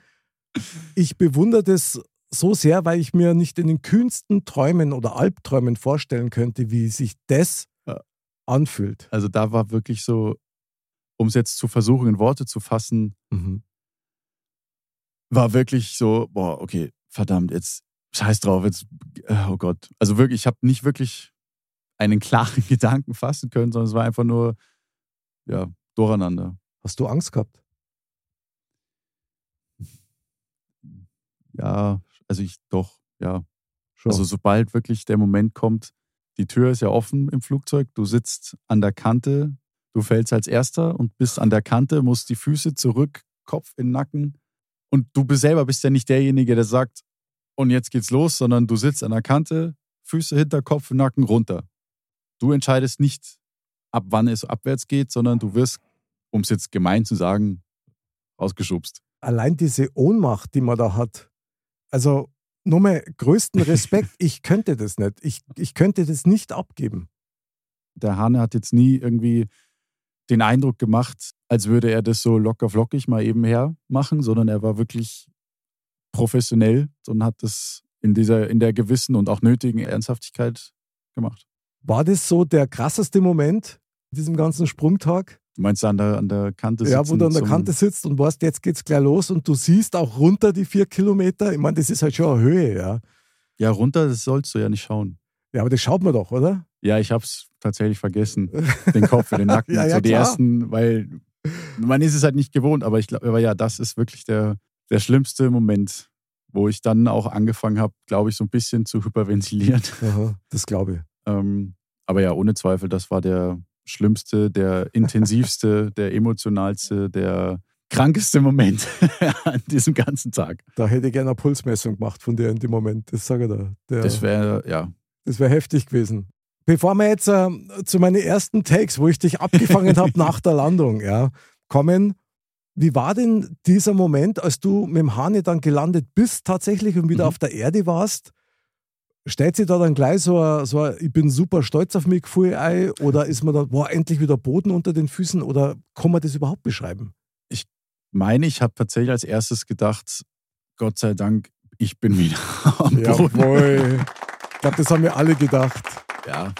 ich bewundere das so sehr, weil ich mir nicht in den kühnsten Träumen oder Albträumen vorstellen könnte, wie sich das. Anfühlt. Also da war wirklich so, um es jetzt zu versuchen, in Worte zu fassen, Mhm. war wirklich so, boah, okay, verdammt, jetzt scheiß drauf, jetzt, äh, oh Gott. Also wirklich, ich habe nicht wirklich einen klaren Gedanken fassen können, sondern es war einfach nur, ja, durcheinander. Hast du Angst gehabt? Ja, also ich doch, ja. Schon. Also sobald wirklich der Moment kommt, die Tür ist ja offen im Flugzeug, du sitzt an der Kante, du fällst als erster und bist an der Kante, musst die Füße zurück, Kopf in den Nacken und du bist selber bist ja nicht derjenige, der sagt, und jetzt geht's los, sondern du sitzt an der Kante, Füße hinter Kopf, Nacken runter. Du entscheidest nicht, ab wann es abwärts geht, sondern du wirst, um es jetzt gemein zu sagen, rausgeschubst. Allein diese Ohnmacht, die man da hat. Also nochmal größten Respekt, ich könnte das nicht. Ich, ich könnte das nicht abgeben. der Hane hat jetzt nie irgendwie den Eindruck gemacht, als würde er das so locker flockig mal eben her machen, sondern er war wirklich professionell und hat das in dieser, in der gewissen und auch nötigen Ernsthaftigkeit gemacht. War das so der krasseste Moment in diesem ganzen Sprungtag? Du meinst an der, an der Kante sitzen? Ja, wo du an der Kante sitzt und weißt, jetzt geht's gleich los und du siehst auch runter die vier Kilometer. Ich meine, das ist halt schon eine Höhe, ja. Ja, runter, das sollst du ja nicht schauen. Ja, aber das schaut man doch, oder? Ja, ich hab's tatsächlich vergessen. Den Kopf den Nacken. Ja, ja, so die klar. ersten, weil man ist es halt nicht gewohnt, aber ich glaube, aber ja, das ist wirklich der, der schlimmste Moment, wo ich dann auch angefangen habe, glaube ich, so ein bisschen zu hyperventilieren. Aha, das glaube ich. Ähm, aber ja, ohne Zweifel, das war der schlimmste, der intensivste, der emotionalste, der krankeste Moment an diesem ganzen Tag. Da hätte ich gerne eine Pulsmessung gemacht von dir in dem Moment. Das sage ich da. Der, Das wäre, ja, Das wäre heftig gewesen. Bevor wir jetzt äh, zu meinen ersten Takes, wo ich dich abgefangen habe nach der Landung, ja, kommen, wie war denn dieser Moment, als du mit dem Hane dann gelandet bist tatsächlich und wieder Mhm. auf der Erde warst? Stellt sich da dann gleich so ein, so ein ich bin super stolz auf mich Gefühl ein oder ist man da, boah, endlich wieder Boden unter den Füßen oder kann man das überhaupt beschreiben? meine, ich habe tatsächlich als erstes gedacht, Gott sei Dank, ich bin wieder am Boden. Jawohl. Ich glaube, das haben wir alle gedacht. Ja.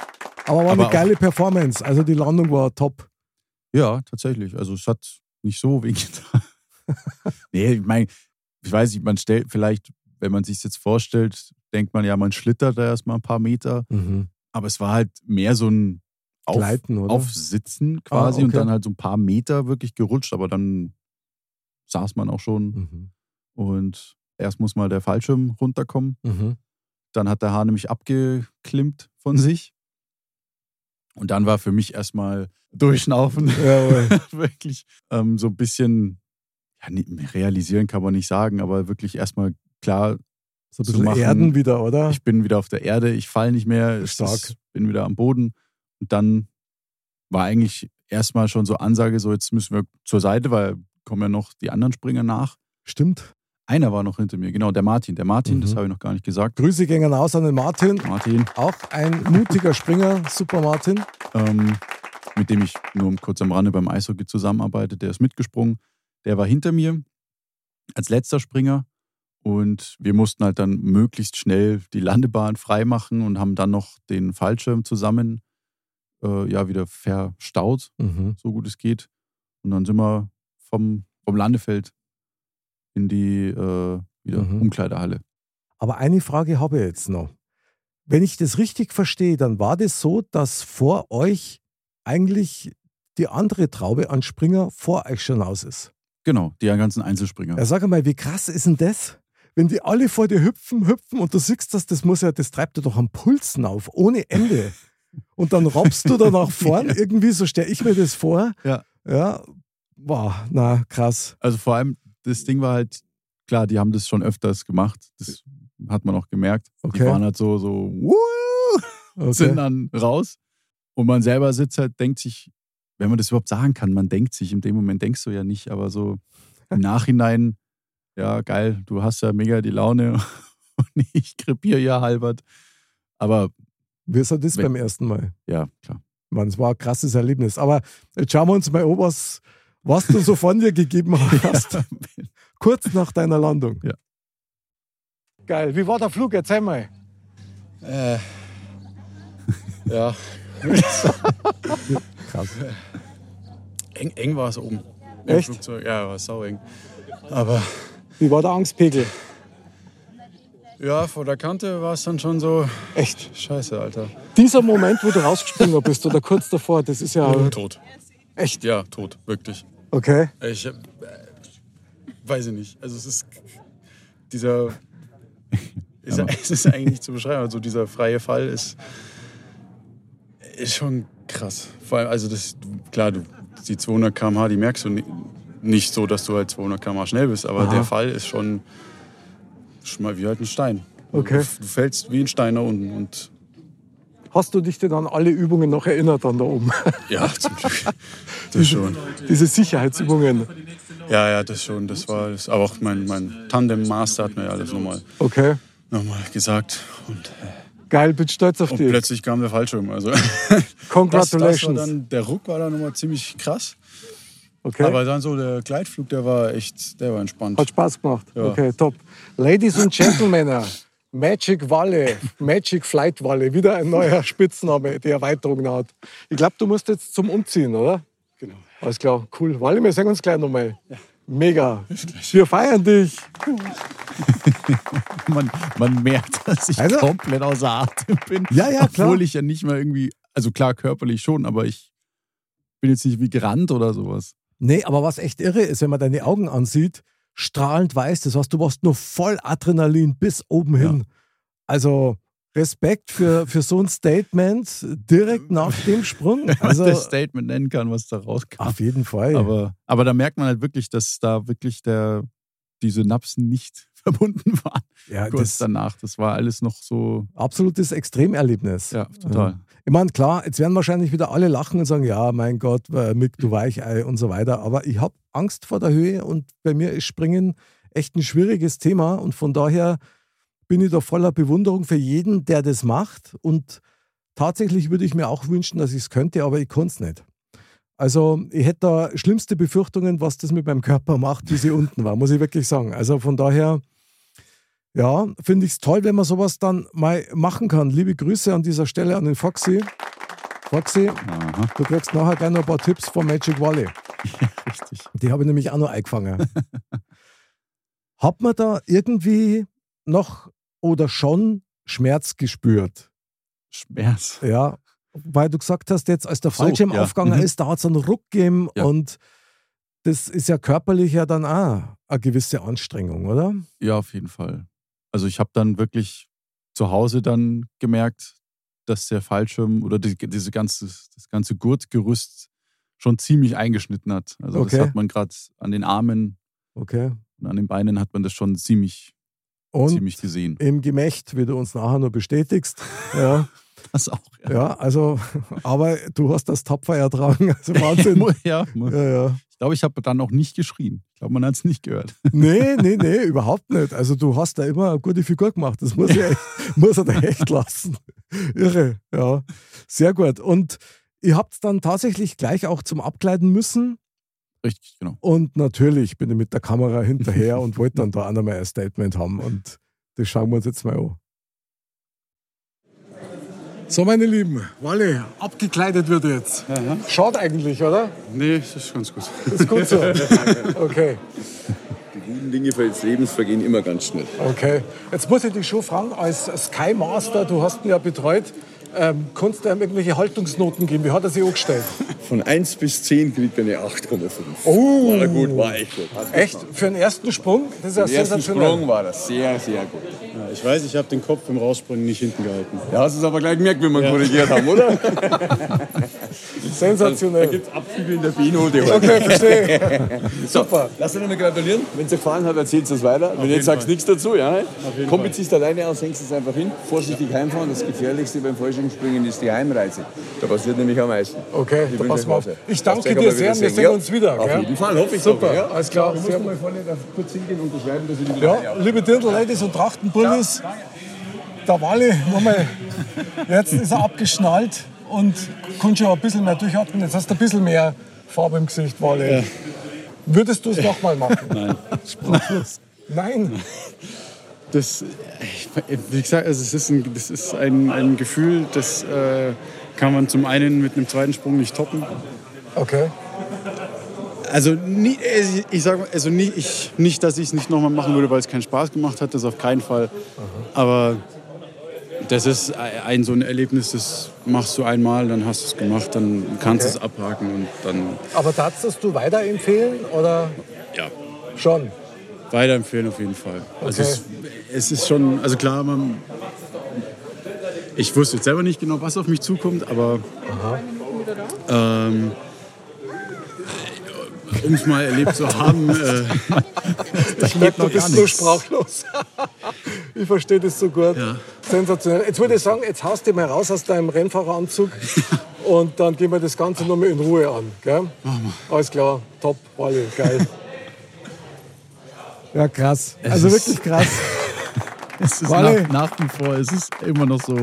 Aber war Aber eine geile Performance. Also die Landung war top. ja, tatsächlich. Also es hat nicht so wehgetan. nee, ich meine, ich weiß nicht, man stellt vielleicht, wenn man sich jetzt vorstellt, denkt man ja, man schlittert da erstmal ein paar Meter. Aber es war halt mehr so ein Auf, Gleiten, oder? Aufsitzen quasi Ah, und okay. dann halt so ein paar Meter wirklich gerutscht, aber dann saß man auch schon Mhm. und erst muss mal der Fallschirm runterkommen. Mhm. Dann hat der Haar nämlich abgeklimmt von sich. Und dann war für mich erstmal durchschnaufen. Wirklich ähm, so ein bisschen, ja, realisieren kann man nicht sagen, aber wirklich erstmal klar, So ein zu bisschen machen. Erden wieder, oder? ich bin wieder auf der Erde, ich falle nicht mehr, Stark. ist- bin wieder am Boden. Und dann war eigentlich erstmal schon so Ansage, so jetzt müssen wir zur Seite, weil kommen ja noch die anderen Springer nach. Stimmt. Einer war noch hinter mir, genau, der Martin. Der Martin, das Mhm. habe ich noch gar nicht gesagt. Grüße gehen aus an den Martin. Martin, Auch ein mutiger Springer. Super Martin. ähm, mit dem ich nur kurz am Rande beim Eishockey zusammenarbeite, der ist mitgesprungen. Der war hinter mir als letzter Springer und wir mussten halt dann möglichst schnell die Landebahn freimachen und haben dann noch den Fallschirm zusammen äh, ja wieder verstaut, Mhm. so gut es geht. Und dann sind wir vom, vom Landefeld in die äh, wieder Mhm. Umkleidehalle. Aber eine Frage habe ich jetzt noch. Wenn ich das richtig verstehe, dann war das so, dass vor euch eigentlich die andere Traube an Springer vor euch schon aus ist. Genau, die ganzen Einzelspringer. Ja, sag einmal, wie krass ist denn das? Wenn die alle vor dir hüpfen, hüpfen und du siehst das, das muss ja, das treibt dir doch am Pulsen auf, ohne Ende. Und dann robbst du da nach vorn, irgendwie, so stelle ich mir das vor. Ja. Ja. Wow, na, krass. Also vor allem, das Ding war halt, klar, die haben das schon öfters gemacht. Das hat man auch gemerkt. Okay. Die waren halt so, so, "Wuhu", Okay. sind dann raus. Und man selber sitzt halt, denkt sich, wenn man das überhaupt sagen kann, man denkt sich, in dem Moment denkst du ja nicht, aber so im Nachhinein, ja, geil, du hast ja mega die Laune und ich krepiere ja halbert. Aber Wie ist das beim ersten Mal? ja, klar. Man, es war ein krasses Erlebnis. Aber jetzt schauen wir uns mal an, was, was du so von dir gegeben hast, kurz nach deiner Landung. Ja. Geil. Wie war der Flug? Erzähl mal. Äh, ja, Krass. Eng, eng war es oben. Echt? Flugzeug. Ja, war sau eng. Aber Wie war der Angstpegel? ja, vor der Kante war es dann schon so, Echt. scheiße, Alter. Dieser Moment, wo du rausgesprungen bist oder kurz davor, das ist ja. Tot. Echt? Ja, tot, wirklich. Okay. Ich äh, weiß ich nicht. Also es ist dieser. Ist, es ist eigentlich nicht zu beschreiben. Also dieser freie Fall ist, ist schon krass. Vor allem, also das, klar, du, die 200 km/h, die merkst du ni- nicht so, dass du halt 200 km/h schnell bist, aber Aha. der Fall ist schon, schon mal wie halt ein Stein. Okay. Du, du fällst wie ein Stein da unten und Hast du dich denn an alle Übungen noch erinnert dann da oben? ja, zum Glück. Das schon. Diese Sicherheitsübungen. Ja, ja, das schon. Das war das. Aber auch mein, mein Tandem-Master hat mir ja alles nochmal Okay. noch mal gesagt. Und, Geil, bin stolz auf und dich. plötzlich kam der Fallschirm. Also das, das war Congratulations. dann, der Ruck war dann nochmal ziemlich krass. Okay. Aber dann so der Gleitflug, der war echt, der war entspannt. Hat Spaß gemacht. Ja. Okay, top. Ladies and Gentlemen, Magic Walle, Magic Flight Walle, wieder ein neuer Spitzname, die Erweiterung hat. Ich glaube, du musst jetzt zum Umziehen, oder? Genau. Alles klar, cool. Walle, wir sehen uns gleich nochmal. Mega. Wir feiern dich. Man, man merkt, dass ich Also- komplett außer Atem bin. Ja, ja, klar. Obwohl ich ja nicht mal irgendwie, also klar, körperlich schon, aber ich bin jetzt nicht wie gerannt oder sowas. Nee, aber was echt irre ist, wenn man deine Augen ansieht, strahlend weiß, das heißt, du warst nur voll Adrenalin bis oben hin. Also Respekt für, für so ein Statement direkt nach dem Sprung. Also das Statement nennen kann, was da rauskam. auf jeden Fall. Aber, aber da merkt man halt wirklich, dass da wirklich der, die Synapsen nicht verbunden waren. ja, Kurz das danach. Das war alles noch so, absolutes Extremerlebnis. ja, total. Ich meine, klar, jetzt werden wahrscheinlich wieder alle lachen und sagen, ja, mein Gott, äh, Mick, du Weichei und so weiter. Aber ich habe Angst vor der Höhe und bei mir ist Springen echt ein schwieriges Thema und von daher bin ich da voller Bewunderung für jeden, der das macht. Und tatsächlich würde ich mir auch wünschen, dass ich es könnte, aber ich kann es nicht. Also ich hätte da schlimmste Befürchtungen, was das mit meinem Körper macht, wie sie unten war, muss ich wirklich sagen. Also von daher, ja, finde ich es toll, wenn man sowas dann mal machen kann. Liebe Grüße an dieser Stelle an den Foxy. Foxy, Aha, du kriegst nachher gerne noch ein paar Tipps von Magic Valley. richtig. Die habe ich nämlich auch noch eingefangen. Hat man da irgendwie noch oder schon Schmerz gespürt? Schmerz. Ja, weil du gesagt hast, jetzt als der So, Fallschirm ja. aufgegangen Mhm. ist, da hat es einen Ruck gegeben Ja. und das ist ja körperlich ja dann auch eine gewisse Anstrengung, oder? Ja, auf jeden Fall. Also ich habe dann wirklich zu Hause dann gemerkt, dass der Fallschirm oder die, diese ganze, das ganze Gurtgerüst schon ziemlich eingeschnitten hat. Also Okay. das hat man gerade an den Armen Okay. und an den Beinen hat man das schon ziemlich, Und ziemlich gesehen. im Gemächt, wie du uns nachher noch bestätigst. Ja, Das auch. Ja. ja, also, aber du hast das tapfer ertragen. Also Wahnsinn. ja, Ja, ja. Ich glaube, ich habe dann auch nicht geschrien. Ich glaube, man hat es nicht gehört. Nee, nee, nee, überhaupt nicht. Also du hast da immer eine gute Figur gemacht. Das muss, ich echt, muss er dir echt lassen. Irre, ja. Sehr gut. Und ihr habt dann tatsächlich gleich auch zum Abkleiden müssen. Richtig, genau. Und natürlich bin ich mit der Kamera hinterher und wollte dann da auch nochmal ein Statement haben. Und das schauen wir uns jetzt mal an. So, meine Lieben, Walle, abgekleidet wird jetzt. Schaut eigentlich, oder? Nee, das ist ganz gut. Ist gut so. Okay. Die guten Dinge des Lebens vergehen immer ganz schnell. Okay. Jetzt muss ich dich schon fragen, als Sky Master, du hast ihn ja betreut, ähm, kannst du ihm irgendwelche Haltungsnoten geben? Wie hat er sich angestellt? Von 1 bis 10 kriegt er eine 8,5. Oh. War er gut, war echt gut. Hat Echt? Für den ersten Sprung? Das ist ja Den ersten sensationell. Sprung war das sehr, sehr gut. Ja, ich weiß, ich habe den Kopf beim Rausspringen nicht hinten gehalten. Da hast es aber gleich gemerkt, wenn wir ihn korrigiert haben, oder? Da Sensationell. gibt es Abzüge in der B-Note heute. Okay, verstehe. Super. Lass dir nochmal gratulieren. Wenn es dir gefallen hat, erzählst du es weiter. Wenn du jetzt sagst nichts dazu, ja. Komm, ziehst alleine aus, hängst es einfach hin. Vorsichtig heimfahren. Das Gefährlichste beim Fallschirmspringen ist die Heimreise. Da passiert nämlich am meisten. Okay, Ich da passen wir auf. Ich danke dir sehr. Wir sehen. Ja, uns wieder. Auf jeden Fall, hoffe ich. Super, ja. alles klar. Du musst mal vorne da kurz hingehen und unterschreiben, dass ich die wieder Ja, liebe Dirndl-Ladies und Trachtenbullis, der Walle, nochmal, jetzt ist er abgeschnallt und kann schon ein bisschen mehr durchatmen. Jetzt hast du ein bisschen mehr Farbe im Gesicht, Walle. Würdest du es nochmal machen? Nein. Nein. Das, wie gesagt, also es ist ein, das ist ein, ein Gefühl, das äh, kann man zum einen mit einem zweiten Sprung nicht toppen. Okay. Also nie, ich sage also nie, ich, nicht, dass ich es nicht nochmal machen würde, weil es keinen Spaß gemacht hat, das auf keinen Fall. Aber das ist ein so ein Erlebnis, das machst du einmal, dann hast du es gemacht, dann kannst du Okay. es abhaken und dann Aber darfst du weiterempfehlen oder ja, schon? weiterempfehlen auf jeden Fall. Also Okay. es, es ist schon, also klar, man, ich wusste jetzt selber nicht genau, was auf mich zukommt, aber ähm, um es mal erlebt zu haben, äh, Ich merke, du bist nur sprachlos. ich verstehe das so gut. Ja. Sensationell. Jetzt würde ich sagen, jetzt haust du mal raus aus deinem Rennfahreranzug und dann gehen wir das Ganze nochmal in Ruhe an. Gell? Alles klar, top, Wally, geil. Ja, krass. Also wirklich krass. es ist nach, nach wie vor, es ist immer noch so,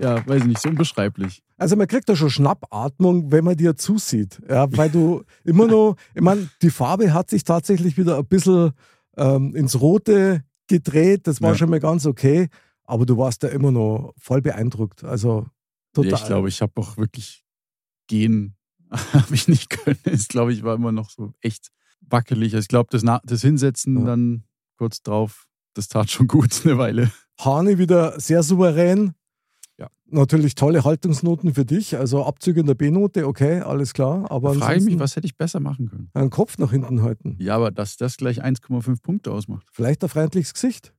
ja, weiß ich nicht, so unbeschreiblich. Also man kriegt da schon Schnappatmung, wenn man dir zusieht. Ja, weil du immer noch, ich meine, die Farbe hat sich tatsächlich wieder ein bisschen ähm, ins Rote gedreht. Das war Ja. schon mal ganz okay. Aber du warst ja immer noch voll beeindruckt. Also total. Ja, ich glaube, ich habe auch wirklich gehen, habe ich nicht können. Ich glaube, ich war immer noch so echt wackelig. Also ich glaube, das, das Hinsetzen Ja. dann kurz drauf, das tat schon gut eine Weile. Hani wieder sehr souverän. Natürlich tolle Haltungsnoten für dich. Also Abzüge in der B-Note, okay, alles klar. Aber Frage ich mich, was hätte ich besser machen können? einen Kopf nach hinten halten. Ja, aber dass das gleich 1,5 Punkte ausmacht. Vielleicht ein freundliches Gesicht.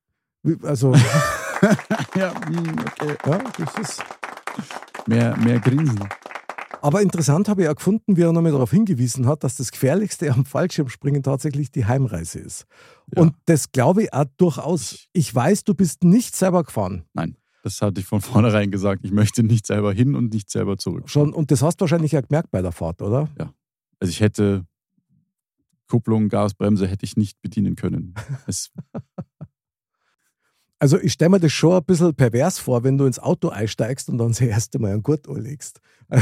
Also, Ja, hm, okay. ja, das ist. Mehr, mehr Grinsen. Aber interessant habe ich auch gefunden, wie er nochmal darauf hingewiesen hat, dass das Gefährlichste am Fallschirmspringen tatsächlich die Heimreise ist. Ja. Und das glaube ich auch durchaus. Ich weiß, du bist nicht selber gefahren. Nein, das hatte ich von vornherein gesagt. Ich möchte nicht selber hin und nicht selber zurück. Schon, und das hast du wahrscheinlich ja gemerkt bei der Fahrt, oder? Also ich hätte Kupplung, Gas, Bremse hätte ich nicht bedienen können. Also ich stelle mir das schon ein bisschen pervers vor, wenn du ins Auto einsteigst und dann das erste Mal einen Gurt anlegst.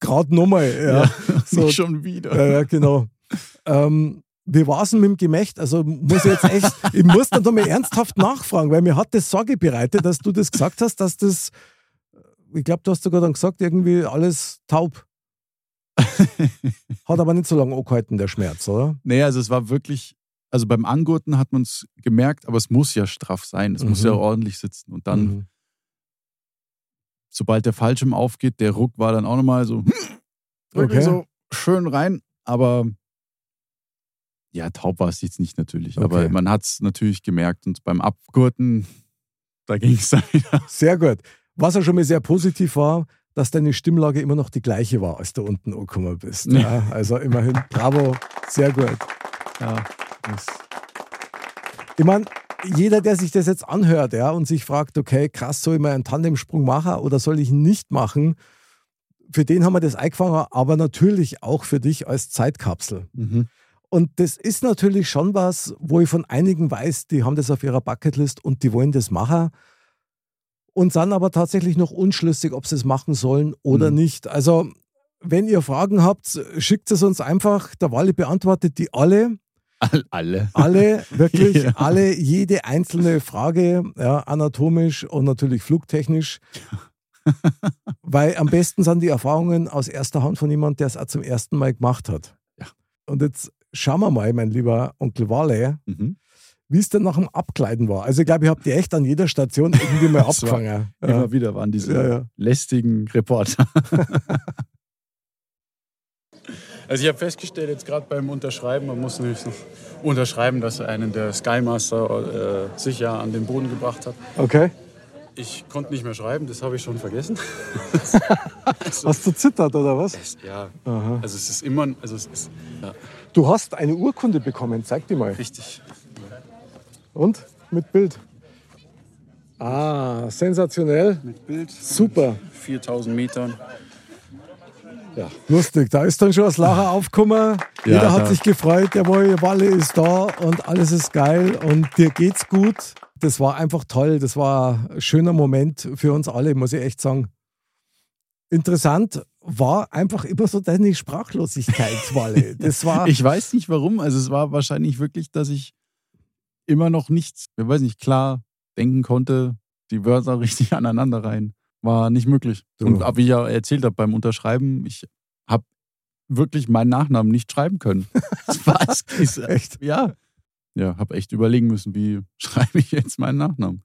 Gerade nochmal, ja. So, nicht schon wieder. Ja, ja, genau. Ähm, wie war es denn mit dem Gemächt? Also muss ich jetzt echt, ich muss dann doch mal ernsthaft nachfragen, weil mir hat das Sorge bereitet, dass du das gesagt hast, dass das, ich glaube, du hast sogar dann gesagt, irgendwie alles taub. Hat aber nicht so lange angehalten, der Schmerz, oder? Nee, also es war wirklich, also beim Angurten hat man es gemerkt, aber es muss ja straff sein. Es muss Mhm. ja ordentlich sitzen. Und dann, Mhm. sobald der Fallschirm aufgeht, der Ruck war dann auch nochmal so, Okay. so schön rein. Aber ja, taub war es jetzt nicht natürlich. Aber Okay. man hat es natürlich gemerkt. Und beim Abgurten, da ging es dann wieder. Sehr gut. Was ja schon mal sehr positiv war, dass deine Stimmlage immer noch die gleiche war, als du unten angekommen bist. Ja. Ja, also immerhin, bravo, sehr gut. Ja, das, Ich meine, jeder, der sich das jetzt anhört ja, und sich fragt, okay, krass, soll ich mal einen Tandemsprung machen oder soll ich ihn nicht machen? Für den haben wir das eingefangen, aber natürlich auch für dich als Zeitkapsel. mhm. Und das ist natürlich schon was, wo ich von einigen weiß, die haben das auf ihrer Bucketlist und die wollen das machen und sind aber tatsächlich noch unschlüssig, ob sie es machen sollen oder Mhm. nicht. Also, wenn ihr Fragen habt, schickt es uns einfach. Der Wally beantwortet die alle. All, alle. Alle, wirklich Ja. alle, jede einzelne Frage, ja, anatomisch und natürlich flugtechnisch. Weil am besten sind die Erfahrungen aus erster Hand von jemandem, der es auch zum ersten Mal gemacht hat. Ja. Und jetzt schauen wir mal, mein lieber Onkel Wale, Mhm. wie es denn nach dem Abkleiden war. Also ich glaube, ich habe die echt an jeder Station irgendwie mal Das war abgefangen. Ja. Immer wieder waren diese Ja, ja. lästigen Reporter. Also ich habe festgestellt, jetzt gerade beim Unterschreiben, man muss natürlich noch unterschreiben, dass er einen der Skymaster äh, sicher an den Boden gebracht hat. Okay. Ich konnte nicht mehr schreiben, das habe ich schon vergessen. Hast du zittert oder was? Ja, also es ist immer, also es ist ja, Du hast eine Urkunde bekommen, zeig die mal. richtig. Und? Mit Bild. Ah, sensationell. Mit Bild, Super. 4000 Metern. Lustig, da ist dann schon das Lachen aufgekommen. Jeder hat da- sich gefreut, der Walle ist da und alles ist geil und dir geht's gut. Das war einfach toll. Das war ein schöner Moment für uns alle, muss ich echt sagen. Interessant war einfach immer so deine Sprachlosigkeit, Walle. Das war. Ich weiß nicht warum, also es war wahrscheinlich wirklich, dass ich immer noch nichts, ich weiß nicht, klar denken konnte, die Wörter richtig aneinander rein. War nicht möglich. Du. Und wie ich ja erzählt habe beim Unterschreiben, ich habe wirklich meinen Nachnamen nicht schreiben können. Das war es. Echt? Ja. Ja, habe echt überlegen müssen, wie schreibe ich jetzt meinen Nachnamen.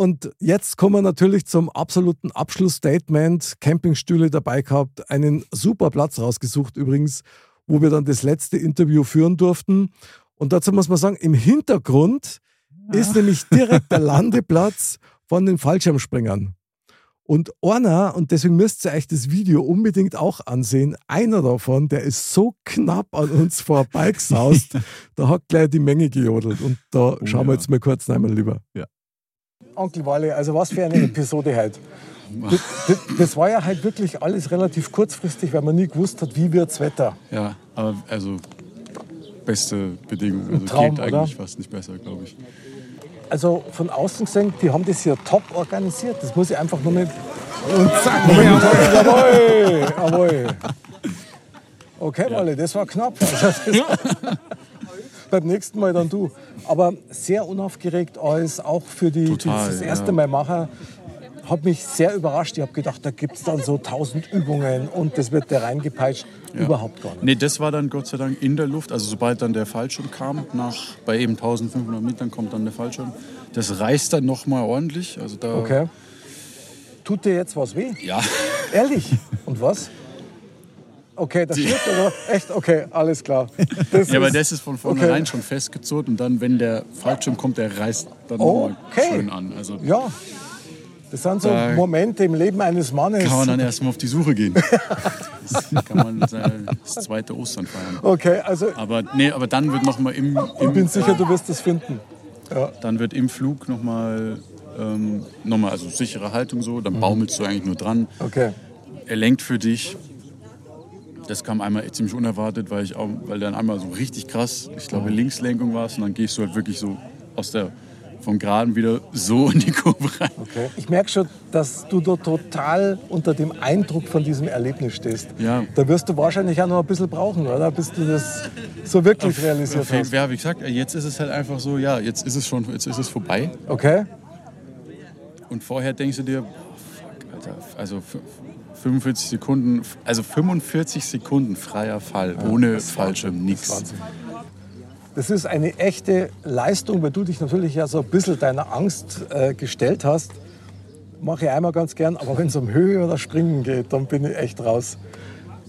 Und jetzt kommen wir natürlich zum absoluten Abschlussstatement. Campingstühle dabei gehabt, einen super Platz rausgesucht übrigens, wo wir dann das letzte Interview führen durften. Und dazu muss man sagen, im Hintergrund ist nämlich direkt der Landeplatz von den Fallschirmspringern. Und einer, und deswegen müsst ihr euch das Video unbedingt auch ansehen, einer davon, der ist so knapp an uns vorbeigesaust, da hat gleich die Menge gejodelt. Und da Oh schauen wir ja. jetzt mal kurz einmal lieber. Ja. Onkel Walle, also was für eine Episode heute. Das, das, das war ja halt wirklich alles relativ kurzfristig, weil man nie gewusst hat, wie wird's Wetter. Ja, aber also beste Bedingungen. Also Traum, geht oder? eigentlich fast nicht besser, glaube ich. Also von außen gesehen, die haben das hier top organisiert. Das muss ich einfach nur mit. Und zack, jawohl, jawohl. Okay, Walle, das war knapp. Also das beim nächsten Mal dann du. Aber sehr unaufgeregt alles, auch für die, die Total, das erste ja. Mal machen. Hat mich sehr überrascht. Ich habe gedacht, da gibt es dann so tausend Übungen und das wird da reingepeitscht. Überhaupt gar nicht. Nee, das war dann Gott sei Dank in der Luft. Also sobald dann der Fallschirm kam, nach, bei eben 1500 Metern kommt dann der Fallschirm. Das reißt dann nochmal ordentlich. Also da, Okay. Tut dir jetzt was weh? Ja, Ehrlich? Und was? Okay, das stimmt, oder? Echt? Okay, alles klar. Das ja, aber das ist von okay. vornherein schon festgezurrt. Und dann, wenn der Fallschirm kommt, der reißt dann nochmal Okay. schön an. Also Ja, das sind so Da Momente im Leben eines Mannes. kann man dann erstmal auf die Suche gehen. Das kann man sein- das zweite Ostern feiern. Okay, also Aber, nee, aber dann wird nochmal im, ich im, bin sicher, du wirst das finden. dann wird im Flug nochmal, ähm, noch mal, also sichere Haltung so, dann baumelst du eigentlich nur dran. Okay. Er lenkt für dich. Das kam einmal ziemlich unerwartet, weil ich auch, weil dann einmal so richtig krass, ich glaube Linkslenkung war es und dann gehst du halt wirklich so aus der vom Geraden wieder so in die Kurve rein. okay. Ich merke schon, dass du da total unter dem Eindruck von diesem Erlebnis stehst. Ja. Da wirst du wahrscheinlich auch noch ein bisschen brauchen, oder? Bis du das so wirklich realisiert Auf hast. Ja, wie gesagt, jetzt ist es halt einfach so, ja, jetzt ist es schon, jetzt ist es vorbei. Okay? Und vorher denkst du dir, boah, fuck, Alter, also 45 Sekunden, also 45 Sekunden freier Fall, ohne Fallschirm, nix. Wahnsinn. Das ist eine echte Leistung, weil du dich natürlich ja so ein bisschen deiner Angst äh, gestellt hast. Mache ich einmal ganz gern, aber wenn es um Höhe oder Springen geht, dann bin ich echt raus.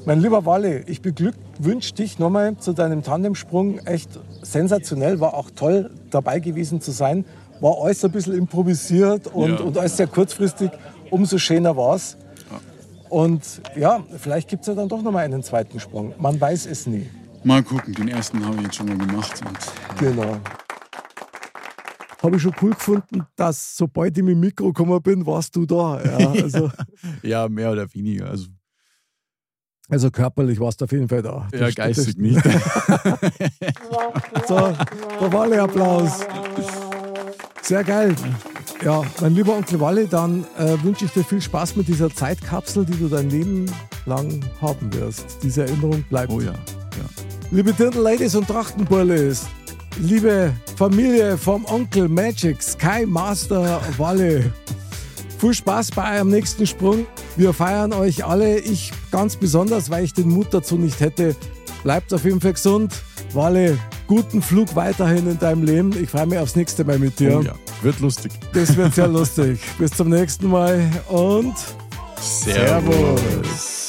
Mein lieber Walle, ich beglückwünsche dich nochmal zu deinem Tandemsprung. Echt sensationell, war auch toll dabei gewesen zu sein. War alles ein bisschen improvisiert und, Ja. und alles sehr kurzfristig. Umso schöner war es. Und ja, vielleicht gibt es ja dann doch nochmal einen zweiten Sprung. Man weiß es nie. Mal gucken, den ersten habe ich jetzt schon mal gemacht. Genau. Habe ich schon cool gefunden, dass sobald ich mit dem Mikro gekommen bin, warst du da. Ja, also, ja, mehr oder weniger. Also, also körperlich warst du auf jeden Fall da. ja, Das- geistig nicht. So, der Walle-Applaus. Sehr geil. Ja, mein lieber Onkel Walle, dann äh, wünsche ich dir viel Spaß mit dieser Zeitkapsel, die du dein Leben lang haben wirst. Diese Erinnerung bleibt. Oh ja. ja. Liebe Dirndl-Ladies und Trachtenbullis, liebe Familie vom Onkel Magic, Sky Master Walle, viel Spaß bei eurem nächsten Sprung. Wir feiern euch alle, ich ganz besonders, weil ich den Mut dazu nicht hätte. Bleibt auf jeden Fall gesund. Walle, guten Flug weiterhin in deinem Leben. Ich freue mich aufs nächste Mal mit dir. Oh ja. Wird lustig. Das wird sehr lustig. Bis zum nächsten Mal und Servus.